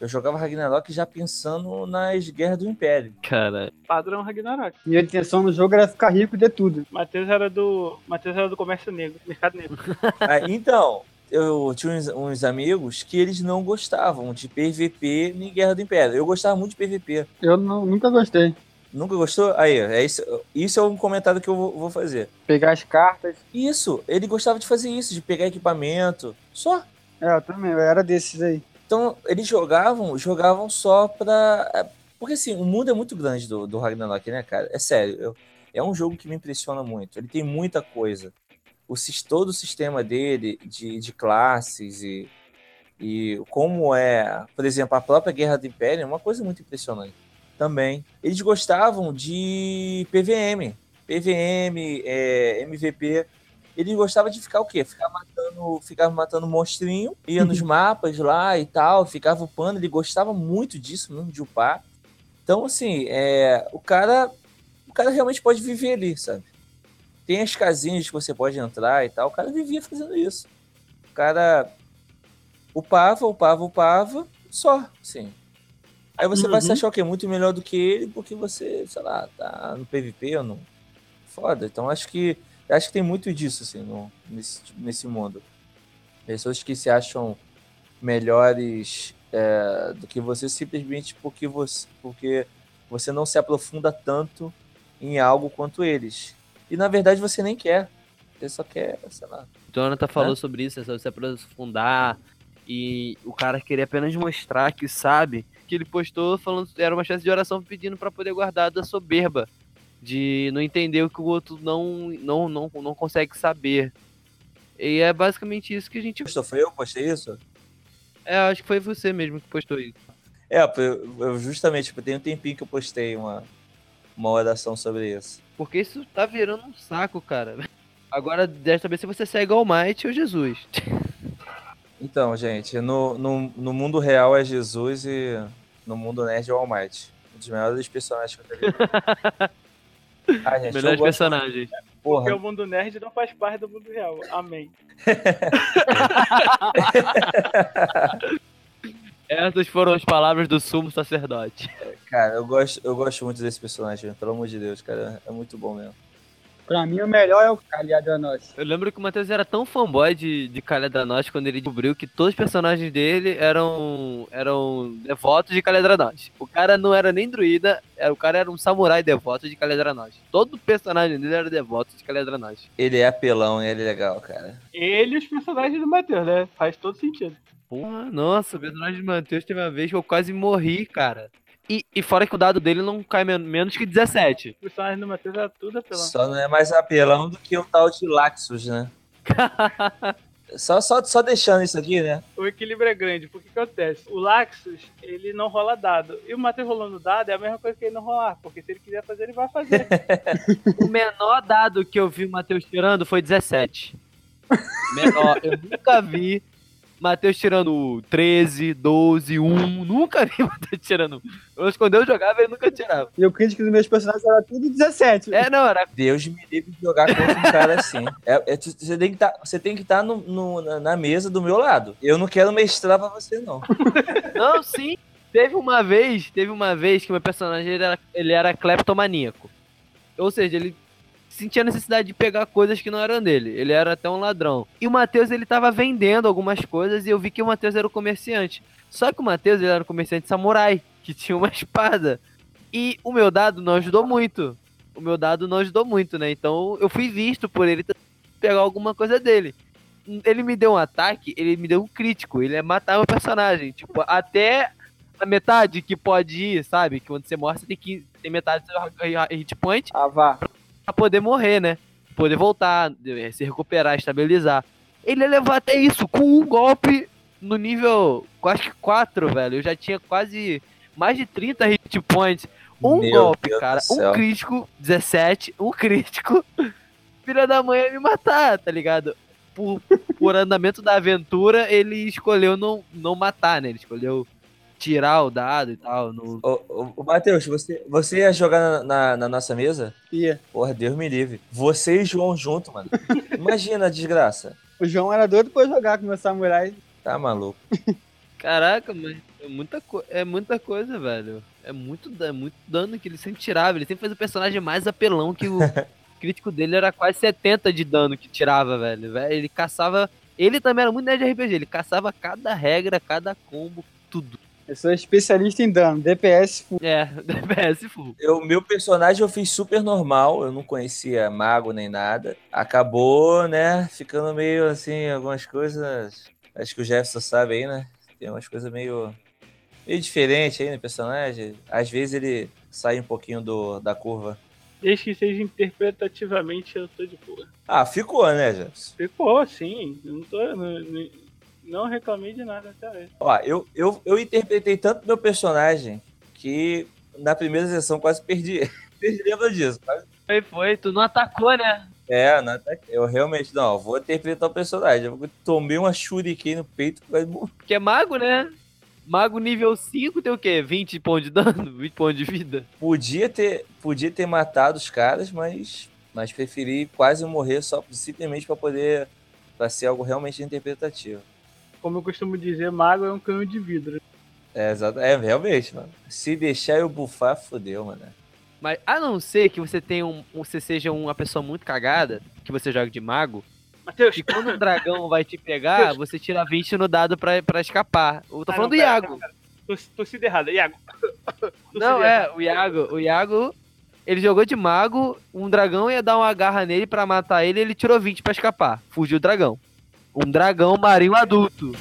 eu jogava Ragnarok já pensando nas guerras do Império. Cara, Padrão Ragnarok. Minha intenção no jogo era ficar rico de tudo. Matheus era do. Matheus era do comércio negro, mercado negro. Ah, então, eu tinha uns, uns amigos que eles não gostavam de PVP nem Guerra do Império. Eu gostava muito de PVP. Eu não- nunca gostei. Nunca gostou? Aí, é isso, isso é um comentário que eu vou, vou fazer. Pegar as cartas. Isso, ele gostava de fazer isso, de pegar equipamento. Só. É, eu também, eu era desses aí. Então, eles jogavam, jogavam só pra. é, Porque assim, o mundo é muito grande do, do Ragnarok, né, cara? É sério. eu- é um jogo que me impressiona muito. Ele tem muita coisa. O, todo o sistema dele de, de classes e, e como é, por exemplo, a própria Guerra do Império é uma coisa muito impressionante também. Eles gostavam de PVM, PVM, é, MVP. Eles gostavam de ficar o quê? Ficar matando, ficava matando monstrinho, ia nos mapas lá e tal, ficava upando. Ele gostava muito disso mesmo, de upar. Então, assim, é, o cara o cara realmente pode viver ali, sabe? Tem as casinhas que você pode entrar e tal. O cara vivia fazendo isso. O cara upava, upava, upava, só, assim. Aí você vai se Uhum. achar o quê? Muito melhor do que ele, porque você, sei lá, tá no PVP ou não. Foda. Então acho que acho que tem muito disso, assim, no, nesse, nesse mundo. Pessoas que se acham melhores é, do que você simplesmente porque você, porque você não se aprofunda tanto em algo quanto eles. E na verdade você nem quer. Você só quer, sei lá. Jonathan falou sobre isso, é sobre se aprofundar. E o cara queria apenas mostrar que sabe. Que ele postou falando era uma espécie de oração pedindo pra poder guardar da soberba. De não entender o que o outro não, não, não, não consegue saber. E é basicamente isso que a gente. Postou, foi eu que postei isso? É, acho que foi você mesmo que postou isso. É, eu, justamente, tipo, tem um tempinho que eu postei uma, uma oração sobre isso. Porque isso tá virando um saco, cara. Agora, desta vez, se você segue o Almighty ou Jesus. Então, gente, no, no, no mundo real é Jesus e no mundo nerd é o Almighty. Um dos melhores personagens que eu já vi. Ah, gente, Melhores gosto, personagens. Porque porra, o mundo nerd não faz parte do mundo real. Amém. Essas foram as palavras do sumo sacerdote. cara, eu gosto, eu gosto muito desse personagem, pelo amor de Deus, cara, é muito bom mesmo. Pra mim, o melhor é o Calhadanote. Eu lembro que o Matheus era tão fanboy de, de Calhadranote quando ele descobriu que todos os personagens dele eram, eram devotos de Calhadranote. O cara não era nem druida, era, o cara era um samurai devoto de Calhadranote. Todo personagem dele era devoto de Calhadranote. Ele é apelão e ele é legal, cara. Ele e os personagens do Matheus, né? Faz todo sentido. Porra, nossa, o personagem de Matheus teve uma vez que eu quase morri, cara. E, e fora que o dado dele não cai men- menos que 17. Os personagens do Matheus era tudo apelão. Só não é mais apelão do que o tal de Laxus, né? Só, só, só deixando isso aqui, né? O equilíbrio é grande. Por que que acontece? O Laxus, ele não rola dado. E o Matheus rolando dado é a mesma coisa que ele não rolar. Porque se ele quiser fazer, ele vai fazer. O menor dado que eu vi o Matheus tirando foi 17. Menor. Eu nunca vi Matheus tirando 13, 12, 1. Nunca vi Matheus tirando 1. Eu, quando eu jogava, ele nunca tirava. E o crítico dos meus personagens era tudo 17. É, não, era. Deus me livre de jogar contra um cara assim. É, é, você tem que tá, você tem que estar no, no- na, na mesa do meu lado. Eu não quero mestrar pra você, não. Não, sim. Teve uma vez, teve uma vez que meu personagem ele era, ele era cleptomaníaco. Ou seja, ele sentia a necessidade de pegar coisas que não eram dele. Ele era até um ladrão. E o Matheus, ele tava vendendo algumas coisas e eu vi que o Matheus era o comerciante. Só que o Matheus, ele era um comerciante samurai, que tinha uma espada. E o meu dado não ajudou muito. O meu dado não ajudou muito, né? Então eu fui visto por ele pegar alguma coisa dele. Ele me deu um ataque, ele me deu um crítico. Ele ia matar meu personagem. Tipo, até a metade que pode ir, sabe? Que quando você morre, você tem que ter metade do seu hit point Ah, vá. pra poder morrer, né? Poder voltar, eh, se recuperar, estabilizar. Ele ia levar até isso com um golpe no nível, que 4, velho. Eu já tinha quase mais de 30 hit points. Um Meu golpe, Deus cara. Um crítico, 17. Um crítico. Filha da mãe ia me matar, tá ligado? Por, por andamento da aventura, ele escolheu não, não matar, né? Ele escolheu tirar o dado e tal. Não... Ô, ô, ô, Matheus, você, você ia jogar na, na- na nossa mesa? Ia. Porra, Deus me livre. Você e João junto, mano. Imagina a desgraça. O João era doido pra jogar com meu samurai. Tá maluco. Caraca, mas é muita, co- é muita coisa, velho. É muito, é muito dano que ele sempre tirava. Ele sempre fez o personagem mais apelão que o crítico dele era quase 70 de dano que tirava, velho. Velho, Ele caçava. Ele também era muito nerd de RPG. Ele caçava cada regra, cada combo, tudo. Eu sou especialista em dano, DPS full. É, DPS full. Eu, meu personagem eu fiz super normal, eu não conhecia mago nem nada. Acabou, né, ficando meio assim, algumas coisas. Acho que o Jefferson sabe aí, né? Tem umas coisas meio. meio diferentes aí no personagem. Às vezes ele sai um pouquinho do, da curva. Desde que seja interpretativamente, eu tô de boa. Ah, ficou, né, Jefferson? Ficou, sim. Eu não tô. Não, não- não reclamei de nada até hoje. Ó, eu, eu, eu interpretei tanto meu personagem que na primeira sessão quase perdi. Vocês lembram disso? Quase Aí foi, tu não atacou, né? É, não, tá- eu realmente não, vou interpretar o personagem. Eu tomei uma shuriken no peito vai morrer. Porque é mago, né? Mago nível 5 tem o quê? 20 pontos de dano? 20 pontos de vida? Podia ter, podia ter matado os caras, mas, mas preferi quase morrer só simplesmente para poder para ser algo realmente interpretativo. Como eu costumo dizer, mago é um canhão de vidro. É, exato, é realmente, mano. Se deixar eu bufar, fodeu, mano. Mas a não ser que você tenha um, você seja uma pessoa muito cagada, que você joga de mago, Matheus, que quando o dragão vai te pegar, você tira 20 no dado pra, pra escapar. Eu tô Ah, falando não, do Iago. pera, pera. Tô, tô sido errado. Iago. Tô Não, é, errado. o Iago, o Iago, ele jogou de mago, um dragão ia dar uma garra nele pra matar ele, ele tirou 20 pra escapar. Fugiu o dragão. Um dragão marinho adulto.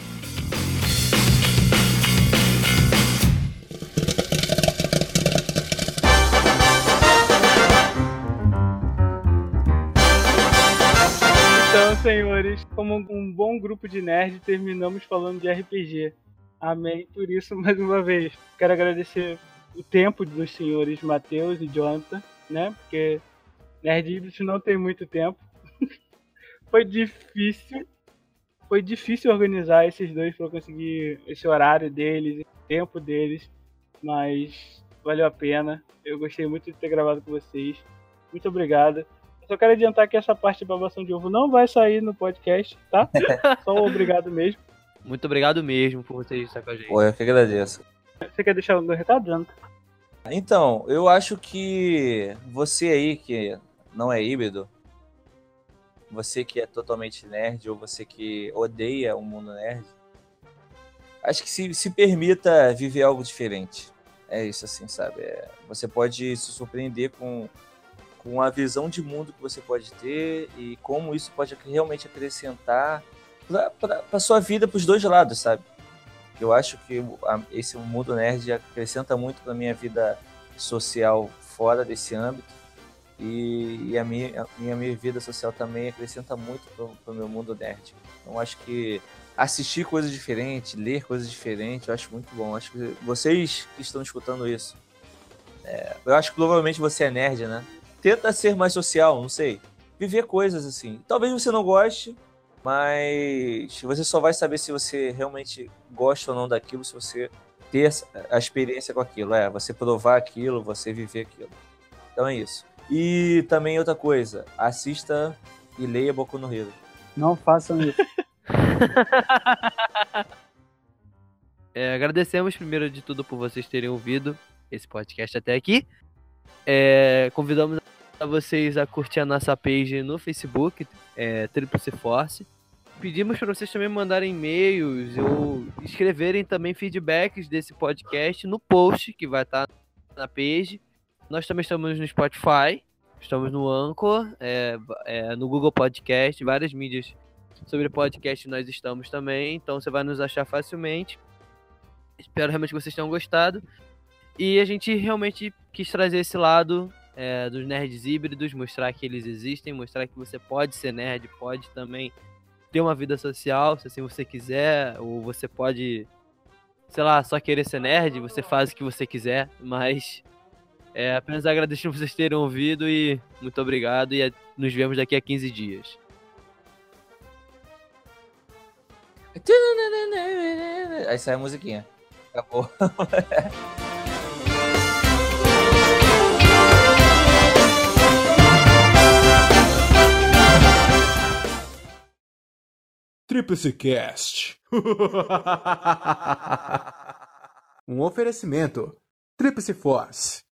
Então, senhores, como um bom grupo de nerds, terminamos falando de RPG. Amém. Por isso, mais uma vez, quero agradecer o tempo dos senhores Matheus e Jonathan, né? Porque Nerd não tem muito tempo. Foi difícil. Foi difícil organizar esses dois para conseguir esse horário deles, o tempo deles, mas valeu a pena. Eu gostei muito de ter gravado com vocês. Muito obrigado. Eu só quero adiantar que essa parte de babação de ovo não vai sair no podcast, tá? Só um obrigado mesmo. Muito obrigado mesmo por vocês estar com a gente. Pô, eu que agradeço. Você quer deixar o meu recado, Jonathan? Então, eu acho que você aí que não é híbrido, você que é totalmente nerd ou você que odeia o mundo nerd, acho que se, se permita viver algo diferente. É isso assim, sabe? É, você pode se surpreender com, com a visão de mundo que você pode ter e como isso pode realmente acrescentar para sua vida para os dois lados, sabe? Eu acho que esse mundo nerd acrescenta muito para minha vida social fora desse âmbito e, e a, minha, a minha minha vida social também acrescenta muito para o meu mundo nerd. Então acho que assistir coisas diferentes, ler coisas diferentes, eu acho muito bom. Acho que vocês que estão escutando isso, é, eu acho que provavelmente você é nerd, né? Tenta ser mais social, não sei. Viver coisas assim. Talvez você não goste, mas você só vai saber se você realmente gosta ou não daquilo se você ter a experiência com aquilo. É, você provar aquilo, você viver aquilo. Então é isso. E também outra coisa, assista e leia Boku no Hero. Não façam isso. É, agradecemos primeiro de tudo por vocês terem ouvido esse podcast até aqui. É, convidamos vocês a curtir a nossa page no Facebook, é, Triple C Force. Pedimos para vocês também mandarem e-mails ou escreverem também feedbacks desse podcast no post que vai estar na page. Nós também estamos no Spotify, estamos no Anchor, é, é, no Google Podcast, várias mídias sobre podcast nós estamos também, então você vai nos achar facilmente. Espero realmente que vocês tenham gostado. E a gente realmente quis trazer esse lado é, dos nerds híbridos, mostrar que eles existem, mostrar que você pode ser nerd, pode também ter uma vida social, se assim você quiser, ou você pode, sei lá, só querer ser nerd, você faz o que você quiser, mas é, apenas agradeço por vocês terem ouvido e muito obrigado e nos vemos daqui a 15 dias. Aí sai a musiquinha. Acabou. Tríplice Cast. um oferecimento. Tríplice Force.